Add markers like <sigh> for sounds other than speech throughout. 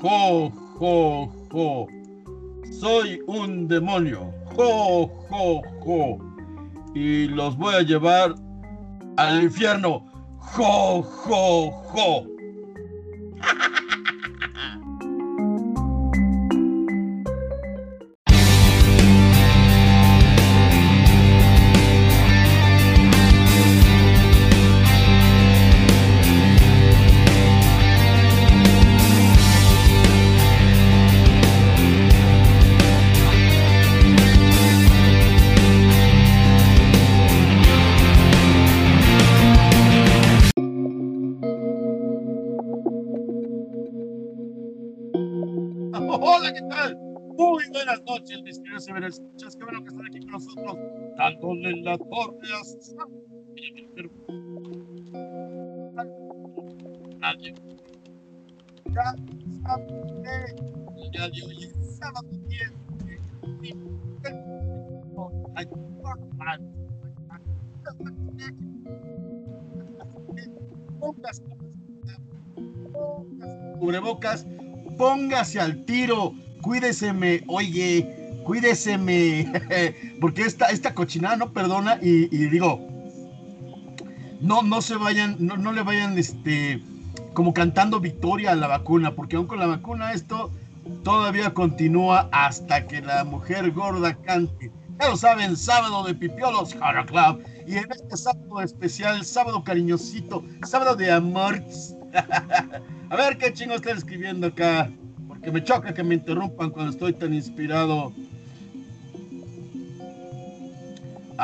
jo, jo, jo. Soy un demonio. Jo, jo, jo. Y los voy a llevar al infierno. Jo, jo, jo. Que están aquí con nosotros, dándole Nadie. Ya sabe, el día de hoy es sábado 10 cubrebocas, póngase al tiro, cuídeseme, oye, cuídeseme, <laughs> porque esta, esta cochinada no perdona y, digo, no, no se vayan, no, no, le vayan, este, como cantando victoria a la vacuna, porque aún con la vacuna esto todavía continúa hasta que la mujer gorda cante. Ya lo saben, sábado de Pipiolos Horror Club. Y en este sábado especial, sábado cariñosito, sábado de amor. <laughs> A ver qué chingo están escribiendo acá. Porque me choca que me interrumpan cuando estoy tan inspirado.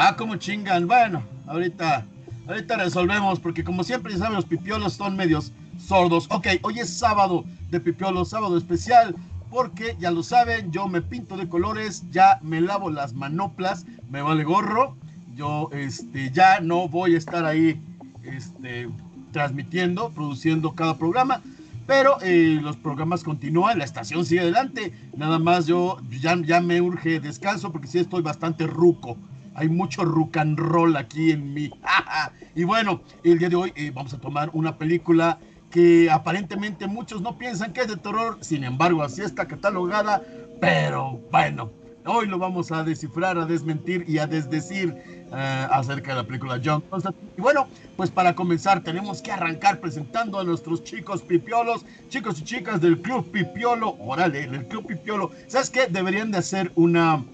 Ah, como chingan. Bueno, ahorita, ahorita resolvemos. Porque como siempre, ya saben, los pipiolos son medios sordos. Ok, hoy es sábado de pipiolos, sábado especial. Porque ya lo saben, yo me pinto de colores, ya me lavo las manoplas, me vale gorro. Yo este, ya no voy a estar ahí este, transmitiendo, produciendo cada programa, pero eh, los programas continúan, la estación sigue adelante. Nada más yo ya, ya me urge descanso porque sí estoy bastante ruco. Hay mucho rock and roll aquí en mí. <laughs> y bueno, el día de hoy eh, vamos a tomar una película que aparentemente muchos no piensan que es de terror, sin embargo así está catalogada, pero bueno, hoy lo vamos a descifrar, a desmentir y a desdecir uh, acerca de la película John Constantine. Y bueno, pues para comenzar tenemos que arrancar presentando a nuestros chicos pipiolos, chicos y chicas del Club Pipiolo, órale, el Club Pipiolo, ¿sabes qué? Deberían de hacer una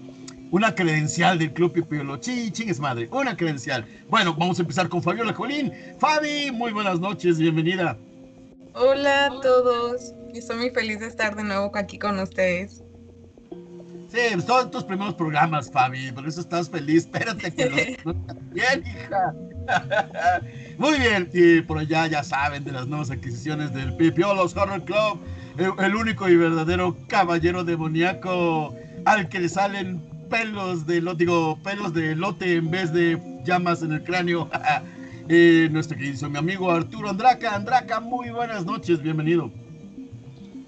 una credencial del Club Pipiolo. Sí, chingues madre, una credencial. Bueno, vamos a empezar con Fabiola Colín. Fabi, muy buenas noches, bienvenida. Hola a todos, estoy muy feliz de estar de nuevo aquí con ustedes. Sí, pues todos tus primeros programas, Fabi, por eso estás feliz. Espérate que los <laughs> <laughs> bien, hija. <laughs> Muy bien, y por allá ya saben de las nuevas adquisiciones del Pipiolos Horror Club, el, el único y verdadero caballero demoníaco al que le salen pelos de lote, digo, pelos de lote en vez de llamas en el cráneo. <laughs> eh, nuestro querido mi amigo Arturo Andraca. Andraca, muy buenas noches, bienvenido.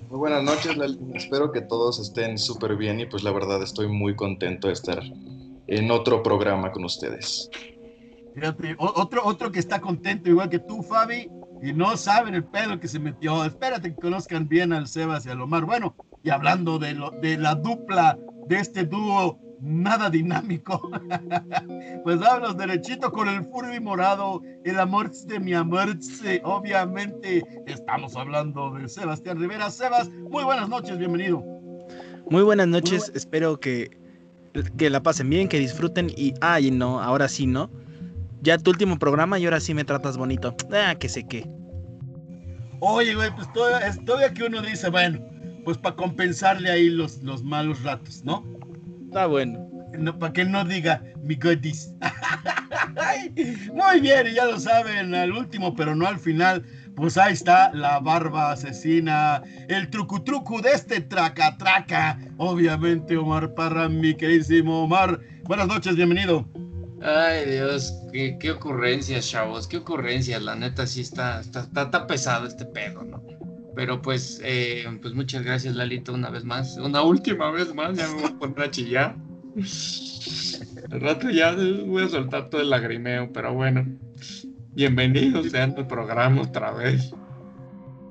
Muy buenas noches, espero que todos estén súper bien y pues la verdad estoy muy contento de estar en otro programa con ustedes. Fíjate, otro, otro que está contento igual que tú, Fabi, y no saben el pedo que se metió. Espérate que conozcan bien al Sebas y al Omar. Bueno, y hablando de, lo, de la dupla de este dúo nada dinámico. <laughs> pues vámonos derechito con el Furby morado, el amor de mi amor. Obviamente estamos hablando de Sebastián Rivera. Sebas, muy buenas noches, bienvenido. Muy buenas noches, muy bu espero que, que la pasen bien, que disfruten y, ay, no, ahora sí, ¿no? Ya tu último programa y ahora sí me tratas bonito. Ah, que sé qué. Oye, güey, pues todavía, todavía que uno dice, bueno, pues para compensarle ahí los, los malos ratos, ¿no? Está bueno. No, para que no diga mi godis. <laughs> Muy bien, y ya lo saben, al último, pero no al final. Pues ahí está la barba asesina, el trucu trucu de este traca traca. Obviamente, Omar Parra, mi queridísimo Omar. Buenas noches, bienvenido. Ay, Dios, qué, qué ocurrencias, chavos, qué ocurrencias. La neta sí está, está, está, está pesado este pedo, ¿no? Pero pues, eh, pues muchas gracias, Lalito, una vez más. Una última vez más, ya me voy a poner a chillar. Al rato ya voy a soltar todo el lagrimeo, pero bueno. Bienvenidos sean al programa otra vez.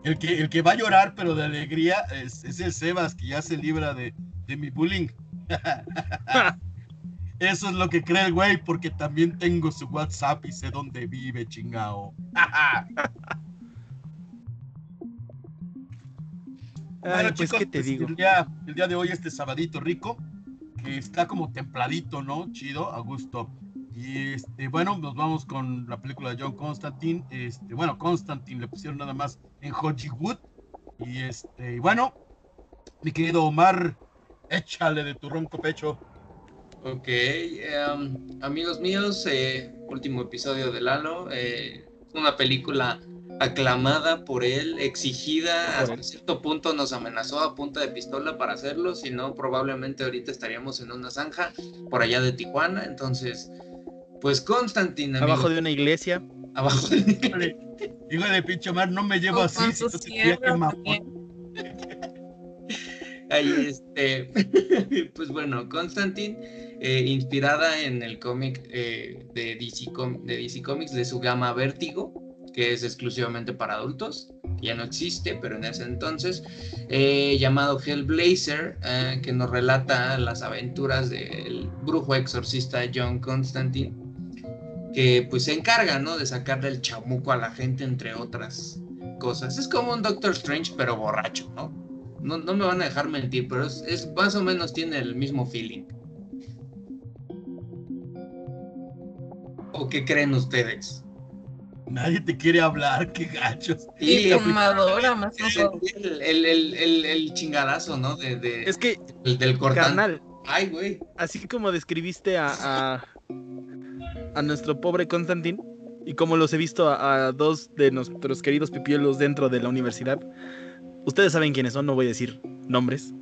El que, el que va a llorar, pero de alegría, es, es el Sebas, que ya se libra de, de mi bullying. <laughs> Eso es lo que cree el güey, porque también tengo su WhatsApp y sé dónde vive, chingao. <laughs> Ay, pues, ¿qué te pues, digo? El día, el día de hoy, este sabadito rico, que está como templadito, ¿no? Chido, a gusto. Y este, bueno, nos vamos con la película de John Constantine. Este, bueno, Constantine le pusieron nada más en Hollywood. Y este, y bueno, mi querido Omar, échale de tu ronco pecho. Ok, em, amigos míos, eh, último episodio de Lalo. eh, una película aclamada por él, exigida, hasta cierto punto nos amenazó a punta de pistola para hacerlo, si no probablemente ahorita estaríamos en una zanja por allá de Tijuana, entonces, pues Constantine, Abajo de una iglesia. abajo de Híjole, Hijo de pinche Omar, no me llevo así. si que. Ahí este, <laughs> pues bueno, Constantine, eh, inspirada en el cómic eh, de, DC Com- de DC Comics de su gama Vértigo, que es exclusivamente para adultos, ya no existe, pero en ese entonces, eh, llamado Hellblazer, eh, que nos relata las aventuras del brujo exorcista John Constantine, que pues se encarga, ¿no? De sacarle el chamuco a la gente, entre otras cosas. Es como un Doctor Strange, pero borracho, ¿no? No, no me van a dejar mentir, pero es, es más o menos tiene el mismo feeling. ¿O qué creen ustedes? Nadie te quiere hablar, qué gachos. Y fumadora, más el, el, el, el, el- el chingadazo, ¿no? De, de- Es que, el del cortante. Ay, güey. así como describiste a, a, a nuestro pobre Constantin y como los he visto a, a dos de nuestros queridos pipiolos dentro de la universidad, ustedes saben quiénes son, no voy a decir nombres,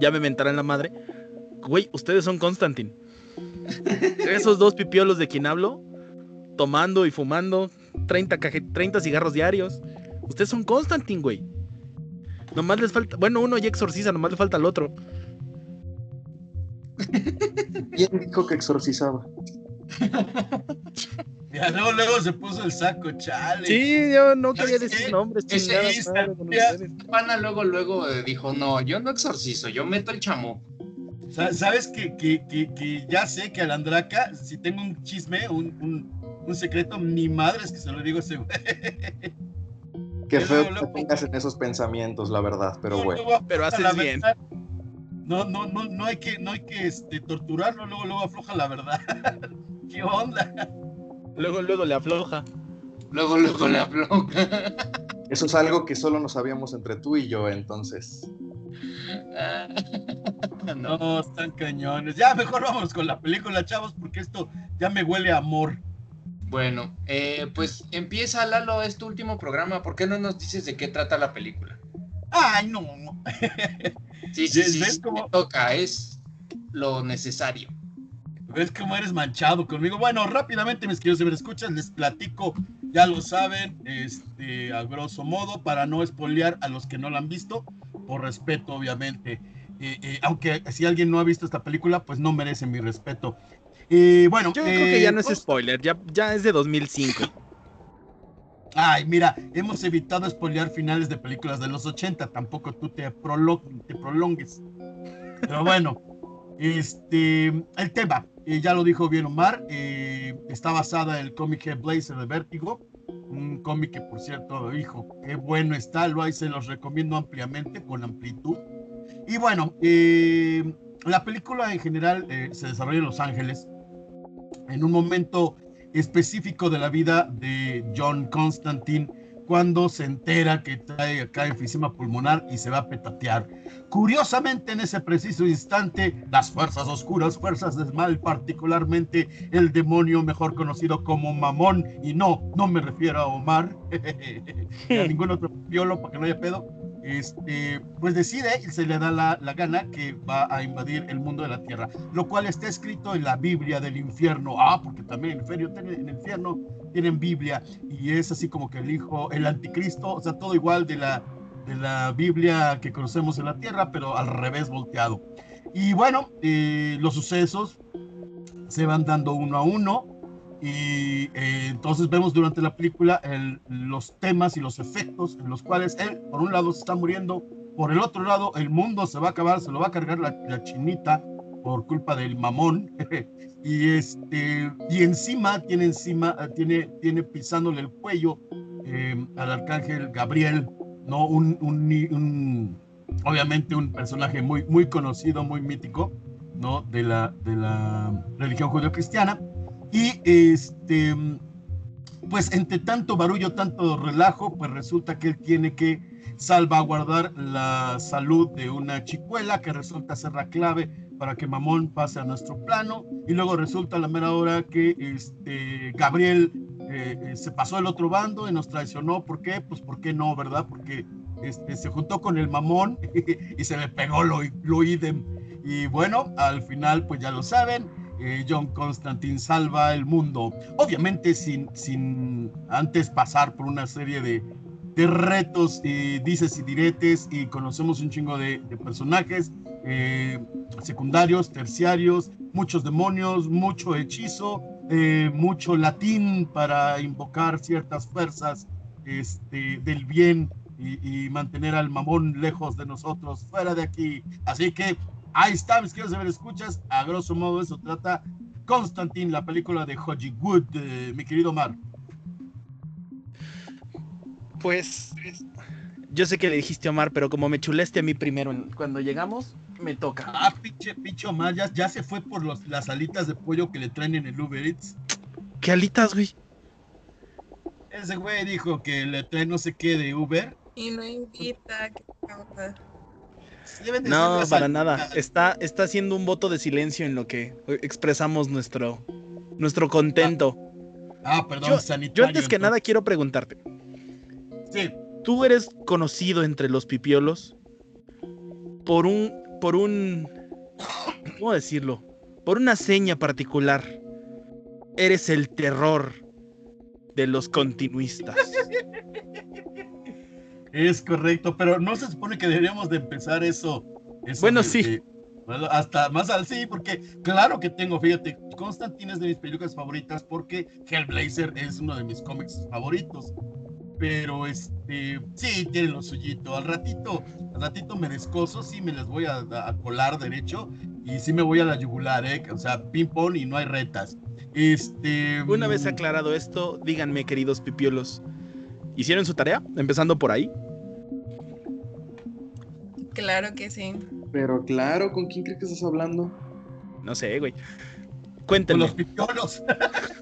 ya me mentarán la madre. Güey, ustedes son Constantin. <laughs> Esos dos pipiolos de quien hablo, tomando y fumando 30, caje- 30 cigarros diarios. Ustedes son Constantin, güey. Nomás les falta, bueno, uno ya exorciza, nomás le falta al otro. ¿Quién dijo que exorcizaba? <laughs> Ya luego, luego se puso el saco, chale. Sí, yo no quería ¿Sabes decir nombres, Ese. Pana luego, luego dijo, no, yo no exorcizo, yo meto el chamuco. Sa- ¿Sabes que, que, que, que ya sé que al Andraca, si tengo un chisme, un, un, un secreto, ni madre es que se lo digo a ese güey. <laughs> Qué feo que tengas en esos pensamientos, la verdad, pero No, bueno. Pero afloja haces bien. verdad. No, no, no, no hay que, no hay que este, torturarlo, luego, luego afloja la verdad. <laughs> ¿Qué onda? Luego, luego le afloja. Luego, luego la floca. Eso es algo que solo nos sabíamos entre tú y yo, entonces. <laughs> <laughs> no. Están cañones. Ya, mejor vámonos con la película, chavos, porque esto ya me huele a amor. Bueno, eh, pues empieza Lalo este último programa. ¿Por qué no nos dices de qué trata la película? Ay, no. <laughs> Sí, sí, sí, ¿Ves sí, cómo- me toca, es lo necesario. ¿Ves cómo eres manchado conmigo? Bueno, rápidamente, mis queridos escuchas, les platico, ya lo saben, este, a grosso modo, para no espolear a los que no la han visto, por respeto, obviamente. Eh, eh, aunque si alguien no ha visto esta película, pues no merece mi respeto. Y bueno, Yo creo que eh, ya no es pues- spoiler, ya, ya es de 2005. Ay, mira, hemos evitado spoilear finales de películas de los 80, tampoco tú te, prolo- te prolongues. Pero bueno, este, el tema, eh, ya lo dijo bien Omar, eh, está basada en el cómic Blazer de Vértigo, un cómic que por cierto, hijo, qué bueno está, lo hay, se los recomiendo ampliamente, con amplitud. Y bueno, eh, la película en general eh, se desarrolla en Los Ángeles, en un momento específico de la vida de John Constantine cuando se entera que trae acá enfisema pulmonar y se va a petatear. Curiosamente, en ese preciso instante, las fuerzas oscuras, fuerzas del mal, particularmente el demonio mejor conocido como Mamón, y no, no me refiero a Omar, <laughs> ni a <laughs> ningún otro piolo para que no haya pedo, este, pues decide y se le da la, la gana que va a invadir el mundo de la tierra, lo cual está escrito en la Biblia del infierno. Ah, porque también en el infierno tienen Biblia y es así como que el hijo, el anticristo, o sea, todo igual de la, de la Biblia que conocemos en la tierra, pero al revés volteado. Y bueno, eh, los sucesos se van dando uno a uno Y eh, entonces vemos durante la película el- los temas y los efectos en los cuales él, por un lado, se está muriendo, por el otro lado, el mundo se va a acabar, se lo va a cargar la, la chinita por culpa del mamón. <laughs> y, este, y encima, tiene encima, tiene, tiene pisándole el cuello eh, al arcángel Gabriel, ¿no? Un, un, un- obviamente un personaje muy, muy conocido, muy mítico, ¿no? De la, de la religión judeocristiana. Y este, pues entre tanto barullo, tanto relajo, pues resulta que él tiene que salvaguardar la salud de una chicuela que resulta ser la clave para que Mamón pase a nuestro plano y luego resulta a la mera hora que este Gabriel eh, eh, se pasó al otro bando y nos traicionó. ¿Por qué? Pues ¿por qué no, verdad? Porque este, se juntó con el Mamón <laughs> y se le pegó lo, lo idem. Y bueno, al final pues ya lo saben, eh, John Constantine salva el mundo. Obviamente sin, sin antes pasar por una serie de, de retos y dices y diretes y conocemos un chingo de, personajes eh, secundarios, terciarios, muchos demonios, mucho hechizo, eh, mucho latín para invocar ciertas fuerzas este, del bien y mantener al mamón lejos de nosotros, fuera de aquí. Así que ahí está, mis queridos ver escuchas. A grosso modo, eso trata Constantine, la película de Hollywood, eh, mi querido Mar. Pues yo sé que le dijiste a Omar, pero como me chuleste a mí primero cuando llegamos, me toca. Ah, pinche, pinche Omar, ya, ya se fue por los, las alitas de pollo que le traen en el Uber Eats. ¿Qué alitas, güey? Ese güey dijo que le trae no sé qué de Uber. Y no invita, qué. Deben de ser No, para nada. Está, está haciendo un voto de silencio en lo que expresamos nuestro, nuestro contento. Ah, perdón, Yo, sanitario. yo antes que entonces. nada quiero preguntarte. Sí, Tú eres conocido entre los pipiolos por un, por un, ¿cómo decirlo? Por una seña particular. Eres el terror de los continuistas. <laughs> es correcto, pero no se supone que deberíamos de empezar eso. eso Bueno, de- sí. de- bueno, hasta más al sí, porque claro que tengo, fíjate, Constantine es de mis películas favoritas porque Hellblazer es uno de mis cómics favoritos. Pero este, sí, tiene lo suyito. Al ratito, al ratito me descoso, sí me las voy a, a colar derecho y sí me voy a la yugular, ¿eh? O sea, ping pong y no hay retas. Este. Una vez mm, aclarado esto, díganme, queridos pipiolos, ¿hicieron su tarea? Empezando por ahí. Claro que sí. Pero claro, ¿con quién crees que estás hablando? No sé, güey. Con Cuéntenme, los pipiolos.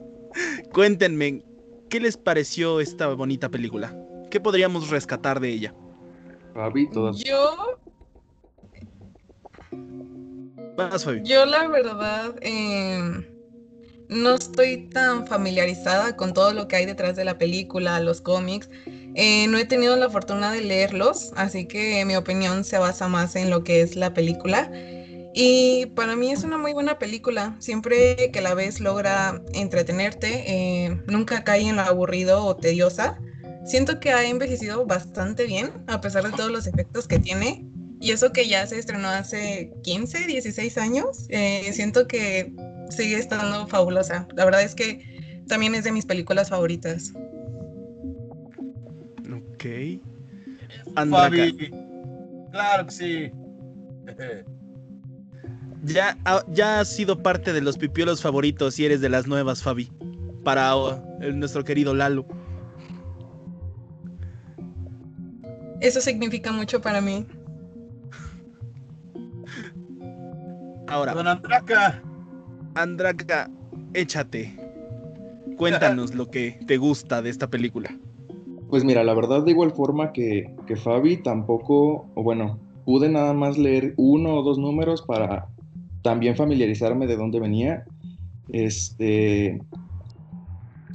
<laughs> cuéntenme, ¿qué les pareció esta bonita película? ¿Qué podríamos rescatar de ella? Fabi, todas. Yo, Vas, Fabi. yo la verdad eh, no estoy tan familiarizada con todo lo que hay detrás de la película, los cómics. Eh, no he tenido la fortuna de leerlos, así que mi opinión se basa más en lo que es la película. Y para mí es una muy buena película. Siempre que la ves logra entretenerte, eh, nunca cae en lo aburrido o tediosa. Siento que ha envejecido bastante bien, a pesar de todos los efectos que tiene. Y eso que ya se estrenó hace 15, 16 años, eh, siento que sigue estando fabulosa. La verdad es que también es de mis películas favoritas. Ok. Andraka, Fabi. Claro que sí. <laughs> ya, ha- ya has sido parte de los pipiolos favoritos y eres de las nuevas, Fabi. Para el- nuestro querido Lalo. Eso significa mucho para mí. Ahora, Don Andraka. Andraka, échate. Cuéntanos <laughs> lo que te gusta de esta película. Pues mira, la verdad de igual forma que, que Fabi, tampoco, o bueno, pude nada más leer uno o dos números para también familiarizarme de dónde venía. Este,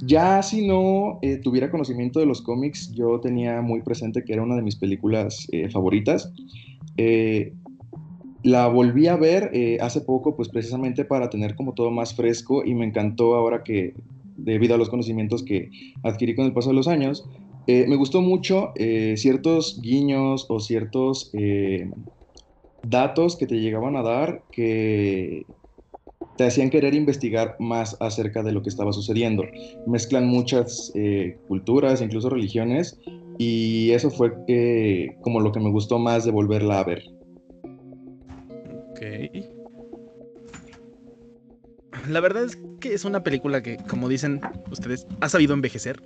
ya si no eh, tuviera conocimiento de los cómics, yo tenía muy presente que era una de mis películas eh, favoritas. Eh, la volví a ver eh, hace poco, pues precisamente para tener como todo más fresco y me encantó ahora que, debido a los conocimientos que adquirí con el paso de los años, eh, me gustó mucho eh, ciertos guiños o ciertos datos que te llegaban a dar que, te hacían querer investigar más acerca de lo que estaba sucediendo. Mezclan muchas culturas, incluso religiones, y eso fue como lo que me gustó más de volverla a ver. Ok. La verdad es que es una película que, como dicen ustedes, ha sabido envejecer.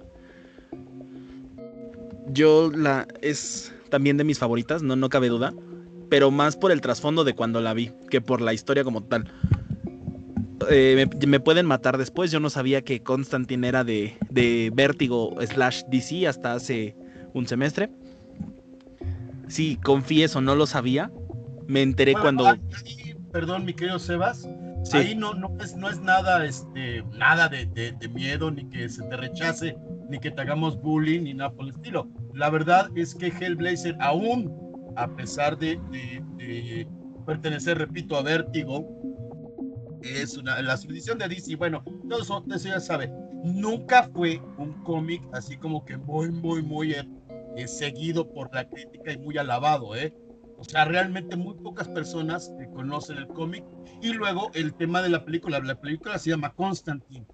Yo la es también de mis favoritas, no, no cabe duda, pero más por el trasfondo de cuando la vi que por la historia como tal. Eh, me, pueden matar después. Yo no sabía que Constantine era de, de Vértigo slash DC hasta hace un semestre. Sí, confieso, no lo sabía. Me enteré cuando. perdón, mi querido Sebas. Ahí no, no, es, no es nada, este, nada de, de, miedo, ni que se te rechace, ni que te hagamos bullying, ni nada por el estilo. La verdad es que Hellblazer, aún a pesar de, de pertenecer, repito, a Vértigo, es una, la subdivisión de DC, bueno, todo eso, eso ya sabe, nunca fue un cómic así como que muy, muy, muy eh, seguido por la crítica y muy alabado, ¿eh? O sea, realmente muy pocas personas conocen el cómic. Y luego el tema de la película, la película se llama Constantine.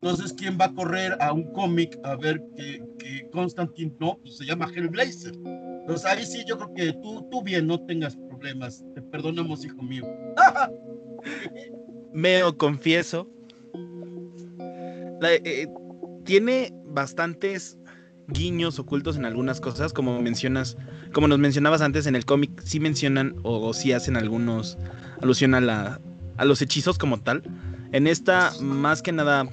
Entonces, ¿quién va a correr a un cómic a ver que, Constantine no? Pues se llama Hellblazer. Entonces ahí sí yo creo que tú, tú bien, no tengas problemas. Te perdonamos, hijo mío. <laughs> Meo, confieso. Eh, tiene bastantes guiños ocultos en algunas cosas, como mencionas, como nos mencionabas antes en el cómic, sí mencionan o, sí hacen algunos alusión a la a los hechizos como tal. En esta más que nada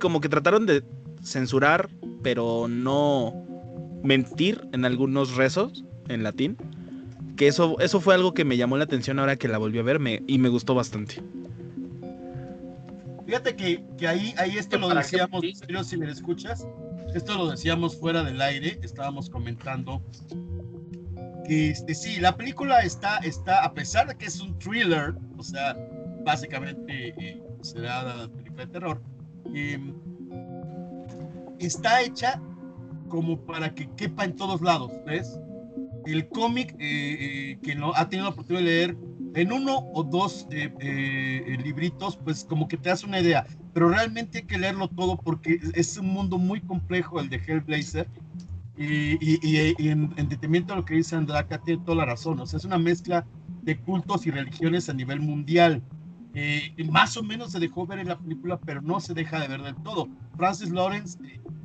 como que trataron de censurar, pero no mentir en algunos rezos en latín. Que eso, eso fue algo que me llamó la atención ahora que la volví a ver y me gustó bastante. Fíjate que, que ahí, ahí esto lo decíamos, si me escuchas, esto lo decíamos fuera del aire, estábamos comentando que este, sí, la película está, está, a pesar de que es un thriller, o sea, básicamente eh, será la película de terror, em, está hecha como para que quepa en todos lados, ¿ves? El cómic eh, eh, que no ha tenido la oportunidad de leer en uno o dos libritos, pues como que te das una idea, pero realmente hay que leerlo todo porque es un mundo muy complejo el de Hellblazer. Y, y, en, en, detrimento de lo que dice Andraka, tiene toda la razón. O sea, es una mezcla de cultos y religiones a nivel mundial. Eh, más o menos se dejó ver en la película, pero no se deja de ver del todo. Francis Lawrence,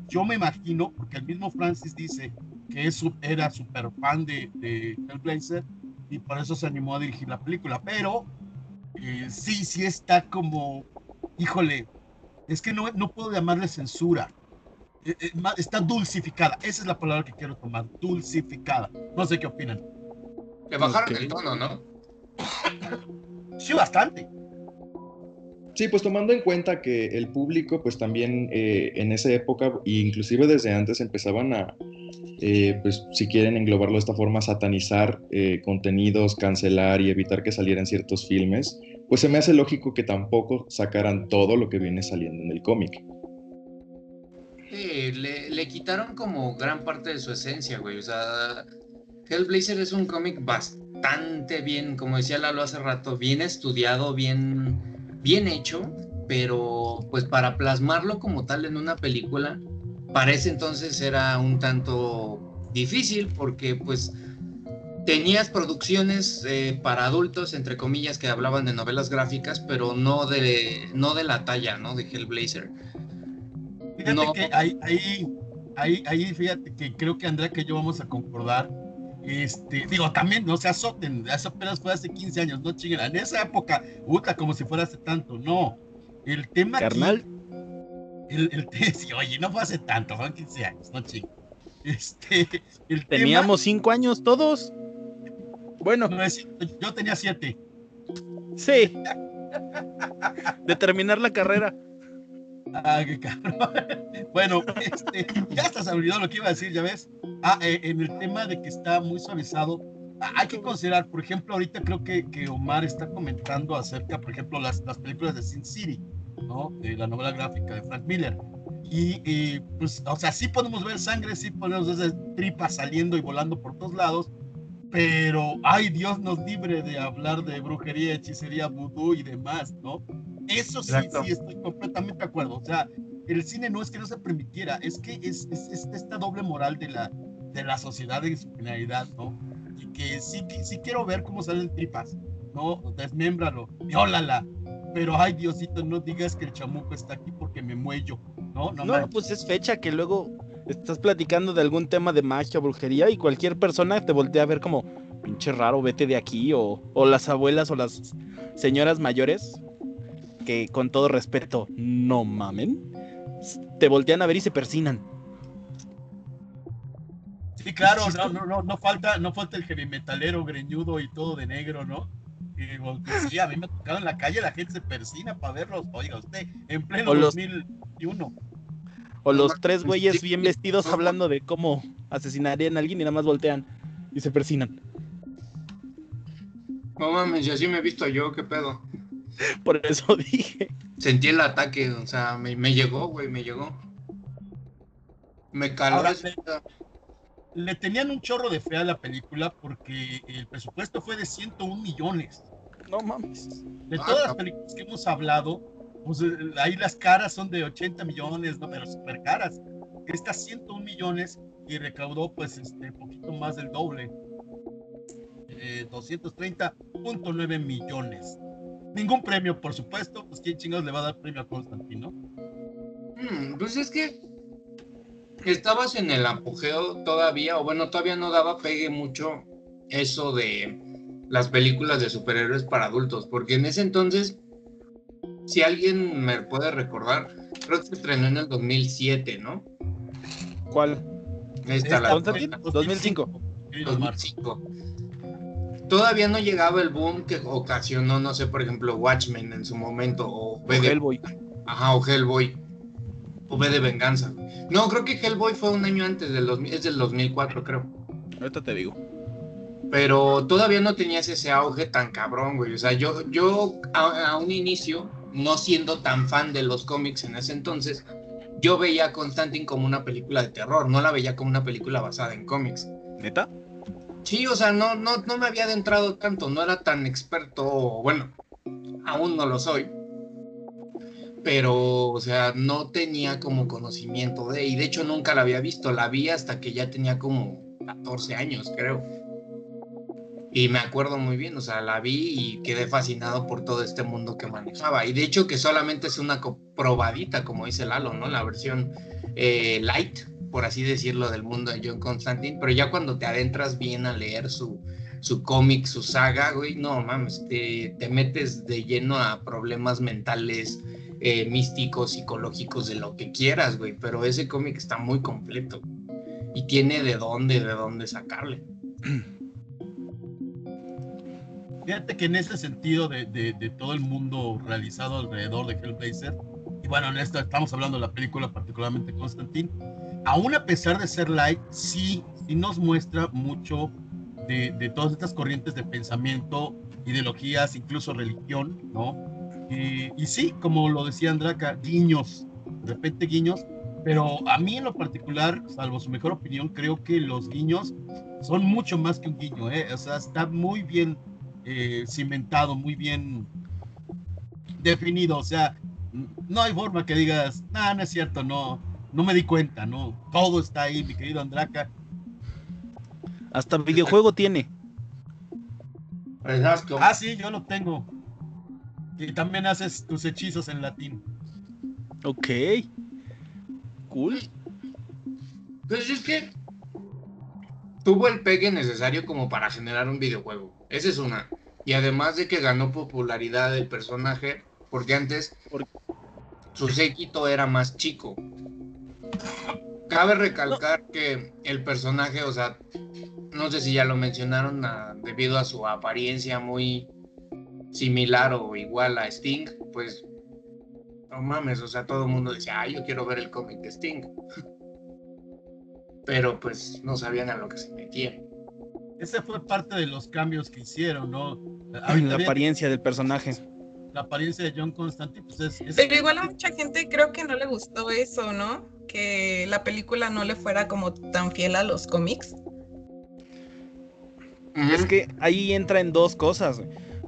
yo me imagino, porque el mismo Francis dice que es, era súper fan de, de Hellblazer, y por eso se animó a dirigir la película. Pero eh, sí, sí está como, híjole, es que no, no puedo llamarle censura. Eh, eh, está dulcificada, esa es la palabra que quiero tomar, dulcificada. No sé qué opinan. Le bajaron el tono, ¿no? Sí, bastante. Sí, pues tomando en cuenta que el público, pues también en esa época, inclusive desde antes, empezaban a, eh, pues si quieren englobarlo de esta forma, satanizar eh, contenidos, cancelar y evitar que salieran ciertos filmes, pues se me hace lógico que tampoco sacaran todo lo que viene saliendo en el cómic. Sí, le, quitaron como gran parte de su esencia, güey. O sea, Hellblazer es un cómic bastante bien, como decía Lalo hace rato, bien estudiado, bien, bien hecho, pero pues para plasmarlo como tal en una película, para ese entonces era un tanto difícil porque pues tenías producciones eh, para adultos, entre comillas, que hablaban de novelas gráficas, pero no de, no de la talla, ¿no? De Hellblazer. Fíjate que ahí, ahí, ahí, fíjate que creo que Andrea que yo vamos a concordar. Este, digo, también no se azoten, eso apenas fue hace 15 años, no chinguen, en esa época, puta, como si fuera hace tanto, no. El tema Carnal, el, el <laughs> oye, no fue hace tanto, fueron 15 años, no chingo. Este, Teníamos 5 años todos. Bueno, yo tenía 7. Sí. <laughs> De terminar la carrera. Ah, qué cabrón. <laughs> Bueno, este, ya hasta se olvidó lo que iba a decir, ya ves. Ah, eh, en el tema de que está muy suavizado, ah, hay que considerar, por ejemplo, ahorita creo que, que Omar está comentando acerca, por ejemplo, las, las películas de Sin City. De la novela gráfica de Frank Miller. Y, pues, o sea, sí podemos ver sangre, sí podemos ver tripas saliendo y volando por todos lados, pero, ay, Dios nos libre de hablar de brujería, hechicería, vudú y demás, ¿no? Eso sí, Exacto. sí, estoy completamente de acuerdo. O sea, el cine no es que no se permitiera, es que es, es- es esta doble moral de la, de la sociedad en su generalidad, ¿no? Y que sí, que sí quiero ver cómo salen tripas, ¿no? Desmémbralo, viólala. Pero, ay, Diosito, no digas que el chamuco está aquí porque me muello, ¿no? No, No, pues es fecha que luego estás platicando de algún tema de magia o brujería y cualquier persona te voltea a ver como pinche raro, vete de aquí o, o las abuelas o las señoras mayores que con todo respeto no mamen, te voltean a ver y se persinan. Sí, claro, no, no, no, no falta, no falta el heavy metalero greñudo y todo de negro, ¿no? Y pues sí, a mí me ha tocado en la calle, la gente se persina para verlos. Oiga, usted, en pleno O los- 2001. O los tres güeyes bien vestidos hablando de cómo asesinarían a alguien y nada más voltean y se persinan. No mames, y así me he visto yo, qué pedo. Por eso <laughs> dije. Sentí el ataque, o sea, me, me llegó, güey, me llegó. Me caló Ahora, esa- Le tenían un chorro de fe a la película porque el presupuesto fue de 101 millones. No mames. De Ah, todas las películas que hemos hablado, pues eh, ahí las caras son de 80 millones, ¿no? Pero súper caras. Esta 101 millones y recaudó pues este poquito más del doble. Eh, 230.9 millones. Ningún premio, por supuesto, pues quién chingados le va a dar premio a Constantino. Mm, pues es que estabas en el apogeo todavía, o bueno, todavía no daba pegue mucho eso de las películas de superhéroes para adultos, porque en ese entonces, si alguien me puede recordar, creo que se estrenó en el 2007, ¿no? ¿Cuál? Esta, Esta la- fue Constantine, en 2005. querido Omar. 2005. Todavía no llegaba el boom que ocasionó, no sé, por ejemplo, Watchmen en su momento, o Hellboy. ajá, o Hellboy, o V de Venganza. No, creo que Hellboy fue un año antes, del 2000, es del 2004, creo. Ahorita te digo. Pero todavía no tenías ese auge tan cabrón, güey. O sea, yo, yo a, a un inicio, no siendo tan fan de los cómics en ese entonces, yo veía a Constantine como una película de terror, no la veía como una película basada en cómics. ¿Neta? Sí, o sea, no, no, no me había adentrado tanto, no era tan experto, bueno, aún no lo soy, pero, o sea, no tenía como conocimiento de, y de hecho nunca la había visto, la vi hasta que ya tenía como 14 años, creo. Y me acuerdo muy bien, o sea, la vi y quedé fascinado por todo este mundo que manejaba. Y de hecho que solamente es una probadita, como dice Lalo, ¿no? La versión eh, light, por así decirlo, del mundo de John Constantine. Pero ya cuando te adentras bien a leer su, su cómic, su saga, güey, no mames, te, te metes de lleno a problemas mentales, eh, místicos, psicológicos, de lo que quieras, güey. Pero ese cómic está muy completo. Y tiene de dónde, de dónde sacarle. <clears throat> Fíjate que en ese sentido de, de- de todo el mundo realizado alrededor de Hellblazer, y bueno, en esto estamos hablando de la película, particularmente Constantine, aún a pesar de ser light, sí, sí nos muestra mucho de, de todas estas corrientes de pensamiento, ideologías, incluso religión, ¿no? Y, y sí, como lo decía Andraka, guiños, de repente guiños, pero a mí en lo particular, salvo su mejor opinión, creo que los guiños son mucho más que un guiño, ¿eh? O sea, está muy bien eh, cimentado, muy bien definido. O sea, no hay forma que digas, no, no es cierto, no, no me di cuenta, no. Todo está ahí, mi querido Andraka. Hasta videojuego tiene. Exacto. Ah, sí, yo lo tengo. Y también haces tus hechizos en latín. Ok. Cool. Pues es que tuvo el pegue necesario como para generar un videojuego. Esa es una. Y además de que ganó popularidad el personaje, porque antes Por- su séquito era más chico. Cabe recalcar que el personaje, o sea, no sé si ya lo mencionaron, ah, debido a su apariencia muy similar o igual a Sting, pues no mames, o sea, todo el mundo decía, ah, yo quiero ver el cómic de Sting. Pero pues no sabían a lo que se metían. Ese fue parte de los cambios que hicieron, ¿no? La apariencia del personaje. la apariencia de John Constantine, pues es... es- Pero igual a mucha gente creo que no le gustó eso, ¿no? Que la película no le fuera como tan fiel a los cómics. Es que ahí entra en dos cosas.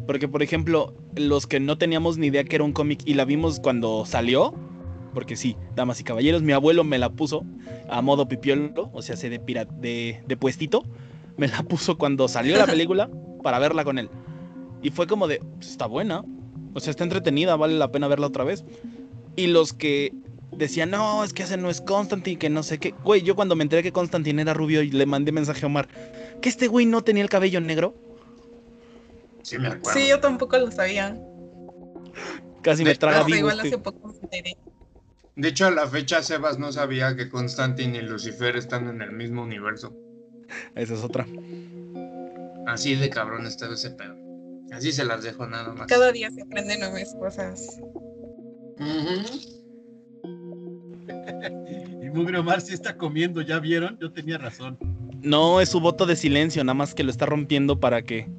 Porque, por ejemplo, los que no teníamos ni idea que era un cómic y la vimos cuando salió, porque sí, damas y caballeros, mi abuelo me la puso a modo pipiolo, o sea, de, de, de puestito, me la puso cuando salió la película <laughs> para verla con él. Y fue como de, pues, está buena, o sea, está entretenida, vale la pena verla otra vez. Y los que decían, no, es que ese no es Constantine, que no sé qué. Güey, yo cuando me enteré que Constantine era rubio y le mandé mensaje a Omar, que este güey no tenía el cabello negro. Sí, me acuerdo. Sí, yo tampoco lo sabía. Casi me traga vivo. Igual hace poco de hecho, a la fecha Sebas no sabía que Constantine y Lucifer están en el mismo universo. Esa es otra. Así de cabrón está ese pedo. Así se las dejo nada más. Cada día se aprenden nuevas cosas. <laughs> y Mugre Omar sí está comiendo, ¿ya vieron? Yo tenía razón. No, es su voto de silencio, nada más que lo está rompiendo para que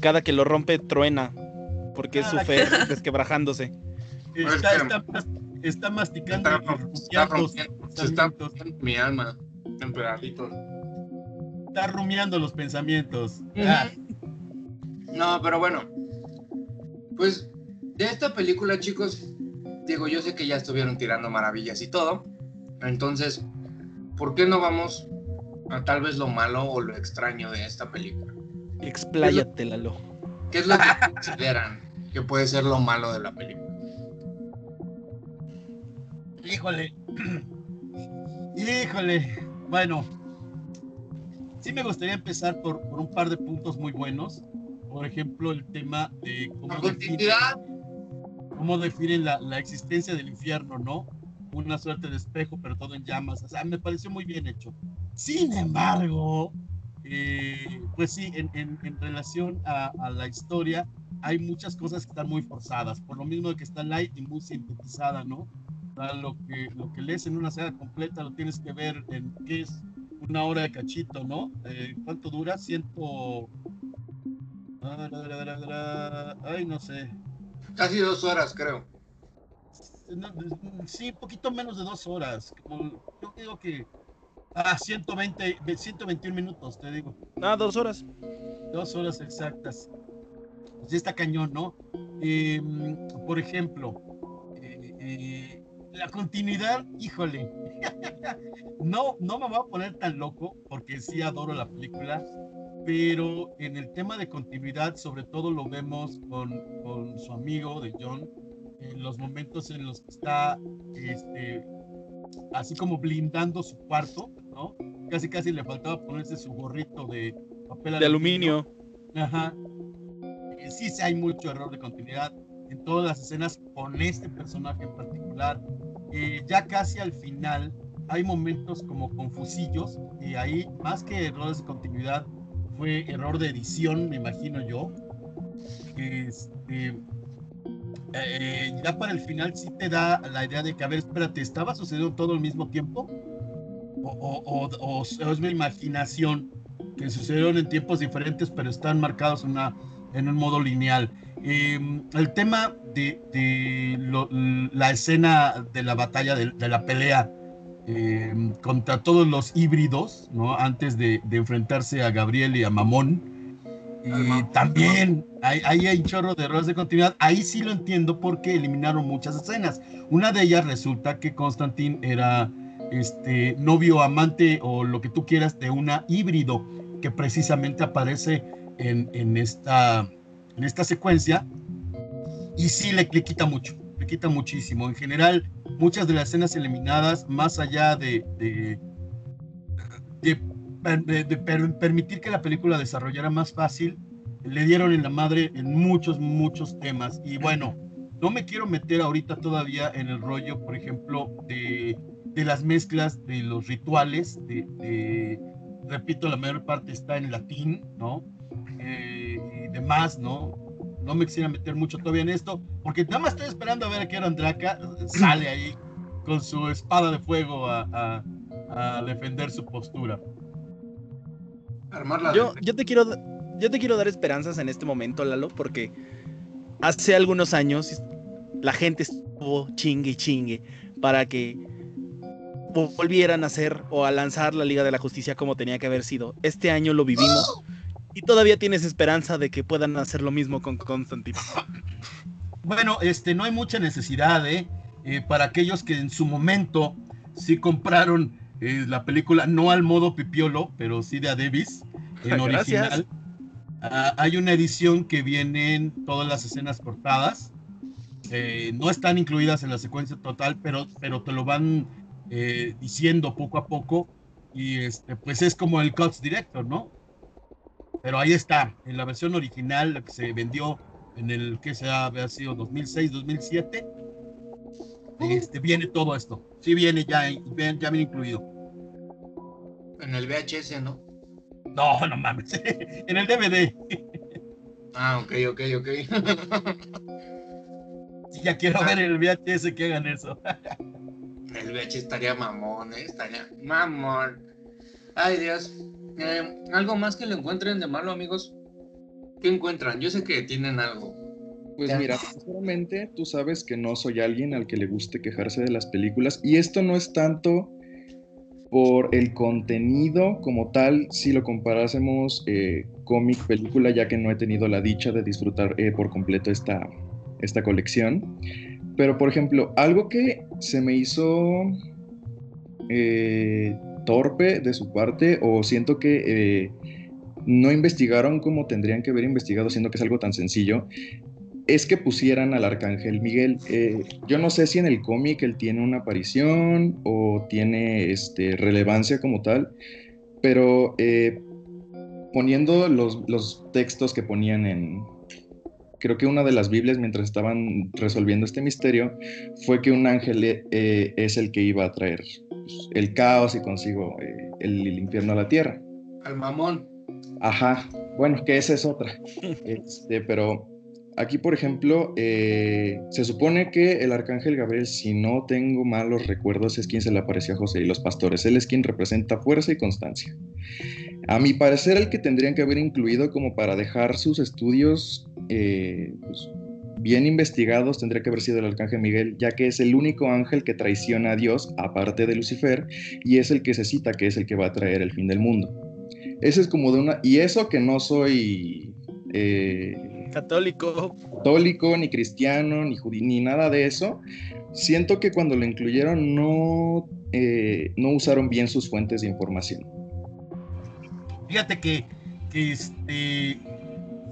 cada que lo rompe truena. Porque es su fe desquebrajándose. Está, está, masticando. Está, rompiendo, se está rompiendo mi alma en pedacitos. Está rumiando los pensamientos. No, pero bueno. Pues de esta película, chicos, digo, yo sé que ya estuvieron tirando maravillas y todo. Entonces, ¿por qué no vamos a tal vez lo malo o lo extraño de esta película? Expláyate, Lalo. ¿Qué es lo que <laughs> consideran que puede ser lo malo de la película? Híjole. Híjole. Bueno. Sí me gustaría empezar por, por un par de puntos muy buenos por ejemplo, el tema de cómo definen, cómo definen la, la, existencia del infierno, ¿no? Una suerte de espejo, pero todo en llamas. O sea, me pareció muy bien hecho. Sin embargo, eh, pues sí, en, en, en relación a, a, la historia, hay muchas cosas que están muy forzadas, por lo mismo que está light y muy sintetizada, ¿no? Lo que, lo que lees en una saga completa lo tienes que ver en qué es una hora de cachito, ¿no? Eh, ¿Cuánto dura? Ciento, Ay, no sé. Casi dos horas, creo. Sí, poquito menos de dos horas. yo digo que. Ah, 120, 121 minutos, te digo. Ah, dos horas. Dos horas exactas. Pues está cañón, ¿no? Em, por ejemplo, eh, eh, la continuidad, híjole. <laughs> no, no me voy a poner tan loco porque sí adoro la película pero en el tema de continuidad, sobre todo lo vemos con, con su amigo de John, en los momentos en los que está este, así como blindando su cuarto, ¿no? Casi casi le faltaba ponerse su gorrito de papel de aluminio. Ajá. Eh, sí, sí, hay mucho error de continuidad en todas las escenas con este personaje en particular. Eh, ya casi al final hay momentos como confusillos y ahí, más que errores de continuidad, fue error de edición, me imagino yo. Este, eh, ya para el final sí te da la idea de que, a ver, espérate, ¿estaba sucediendo todo al mismo tiempo? O, es mi imaginación, que sucedieron en tiempos diferentes, pero están marcados una, en un modo lineal. Em, el tema de, la escena de la batalla, de la pelea, Em, contra todos los híbridos, ¿no? Antes de, enfrentarse a Gabriel y a Mamón. Y también hay, hay, un chorro de errores de continuidad. Ahí sí lo entiendo porque eliminaron muchas escenas. Una de ellas resulta que Constantin era este novio, amante o lo que tú quieras de una híbrido que precisamente aparece en, en, esta, en esta secuencia y sí le, le quita mucho le quita muchísimo. En general, muchas de las escenas eliminadas, más allá de, de, de, permitir que la película desarrollara más fácil, le dieron en la madre en muchos, muchos temas. Y bueno, no me quiero meter ahorita todavía en el rollo, por ejemplo, de, de las mezclas de los rituales, de, repito, la mayor parte está en latín, ¿no? Eh, y demás, ¿no? no me quisiera meter mucho todavía en esto, porque nada más estoy esperando a ver a qué Andraka sale ahí con su espada de fuego a, defender su postura. yo, yo, te quiero, yo te quiero dar esperanzas en este momento, Lalo, porque hace algunos años la gente estuvo chingue y chingue para que volvieran a hacer o a lanzar la Liga de la Justicia como tenía que haber sido. Este año lo vivimos y todavía tienes esperanza de que puedan hacer lo mismo con Constantine. bueno, este, no hay mucha necesidad, ¿eh? Eh, para aquellos que en su momento sí compraron eh, la película, no al modo pipiolo, pero sí de Adebis, en <laughs> original. Ah, hay una edición que vienen todas las escenas cortadas. Eh, no están incluidas en la secuencia total, pero, pero te lo van diciendo poco a poco. Y este, pues es como el Cuts Director, ¿no? Pero ahí está, en la versión original, la que se vendió en el que se ha sido 2006, 2007 este, viene todo esto. Sí viene ya, ya viene incluido. En el VHS, ¿no? No, no mames. <laughs> en el DVD. ah, ok, ok, ok. <laughs> sí, ya quiero ver el VHS que hagan eso. <laughs> el VHS estaría mamón, ¿eh? Estaría mamón. Ay, Dios. Eh, ¿Algo más que le encuentren de malo, amigos? ¿Qué encuentran? Yo sé que tienen algo. Pues mira, sinceramente tú sabes que no soy alguien al que le guste quejarse de las películas y esto no es tanto por el contenido como tal, si lo comparásemos eh, cómic, película, ya que no he tenido la dicha de disfrutar eh, por completo esta, esta colección. Pero por ejemplo, algo que se me hizo eh, torpe de su parte o siento que no investigaron como tendrían que haber investigado, siendo que es algo tan sencillo, es que pusieran al arcángel Miguel. Eh, yo no sé si en el cómic él tiene una aparición o tiene este, relevancia como tal, pero eh, poniendo los, textos que ponían en, creo que una de las Biblias mientras estaban resolviendo este misterio fue que un ángel eh, es el que iba a traer pues, el caos y consigo el, el, infierno a la tierra. Al mamón. Ajá, bueno, que esa es otra. <laughs> Este, pero Aquí, por ejemplo, eh, se supone que el arcángel Gabriel, si no tengo malos recuerdos, es quien se le apareció a José y los pastores. Él es quien representa fuerza y constancia. A mi parecer, el que tendrían que haber incluido como para dejar sus estudios eh, pues, bien investigados tendría que haber sido el arcángel Miguel, ya que es el único ángel que traiciona a Dios, aparte de Lucifer, y es el que se cita que es el que va a traer el fin del mundo. Ese es como de una... Y eso que no soy... Eh, católico. Católico, ni cristiano, ni judío, ni nada de eso. Siento que cuando lo incluyeron no, eh, no usaron bien sus fuentes de información. Fíjate que, este,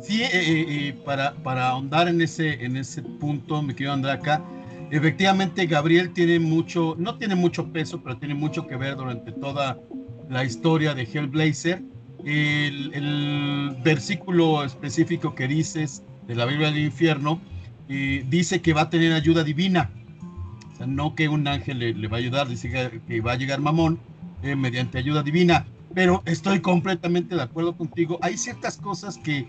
sí, eh, eh, para, para ahondar en ese, en ese punto, me quiero andar acá. Efectivamente, Gabriel tiene mucho, no tiene mucho peso, pero tiene mucho que ver durante toda la historia de Hellblazer el, versículo específico que dices de la Biblia del infierno eh, dice que va a tener ayuda divina. O sea, no que un ángel le, va a ayudar, dice que, va a llegar mamón eh, mediante ayuda divina. Pero estoy completamente de acuerdo contigo. Hay ciertas cosas que,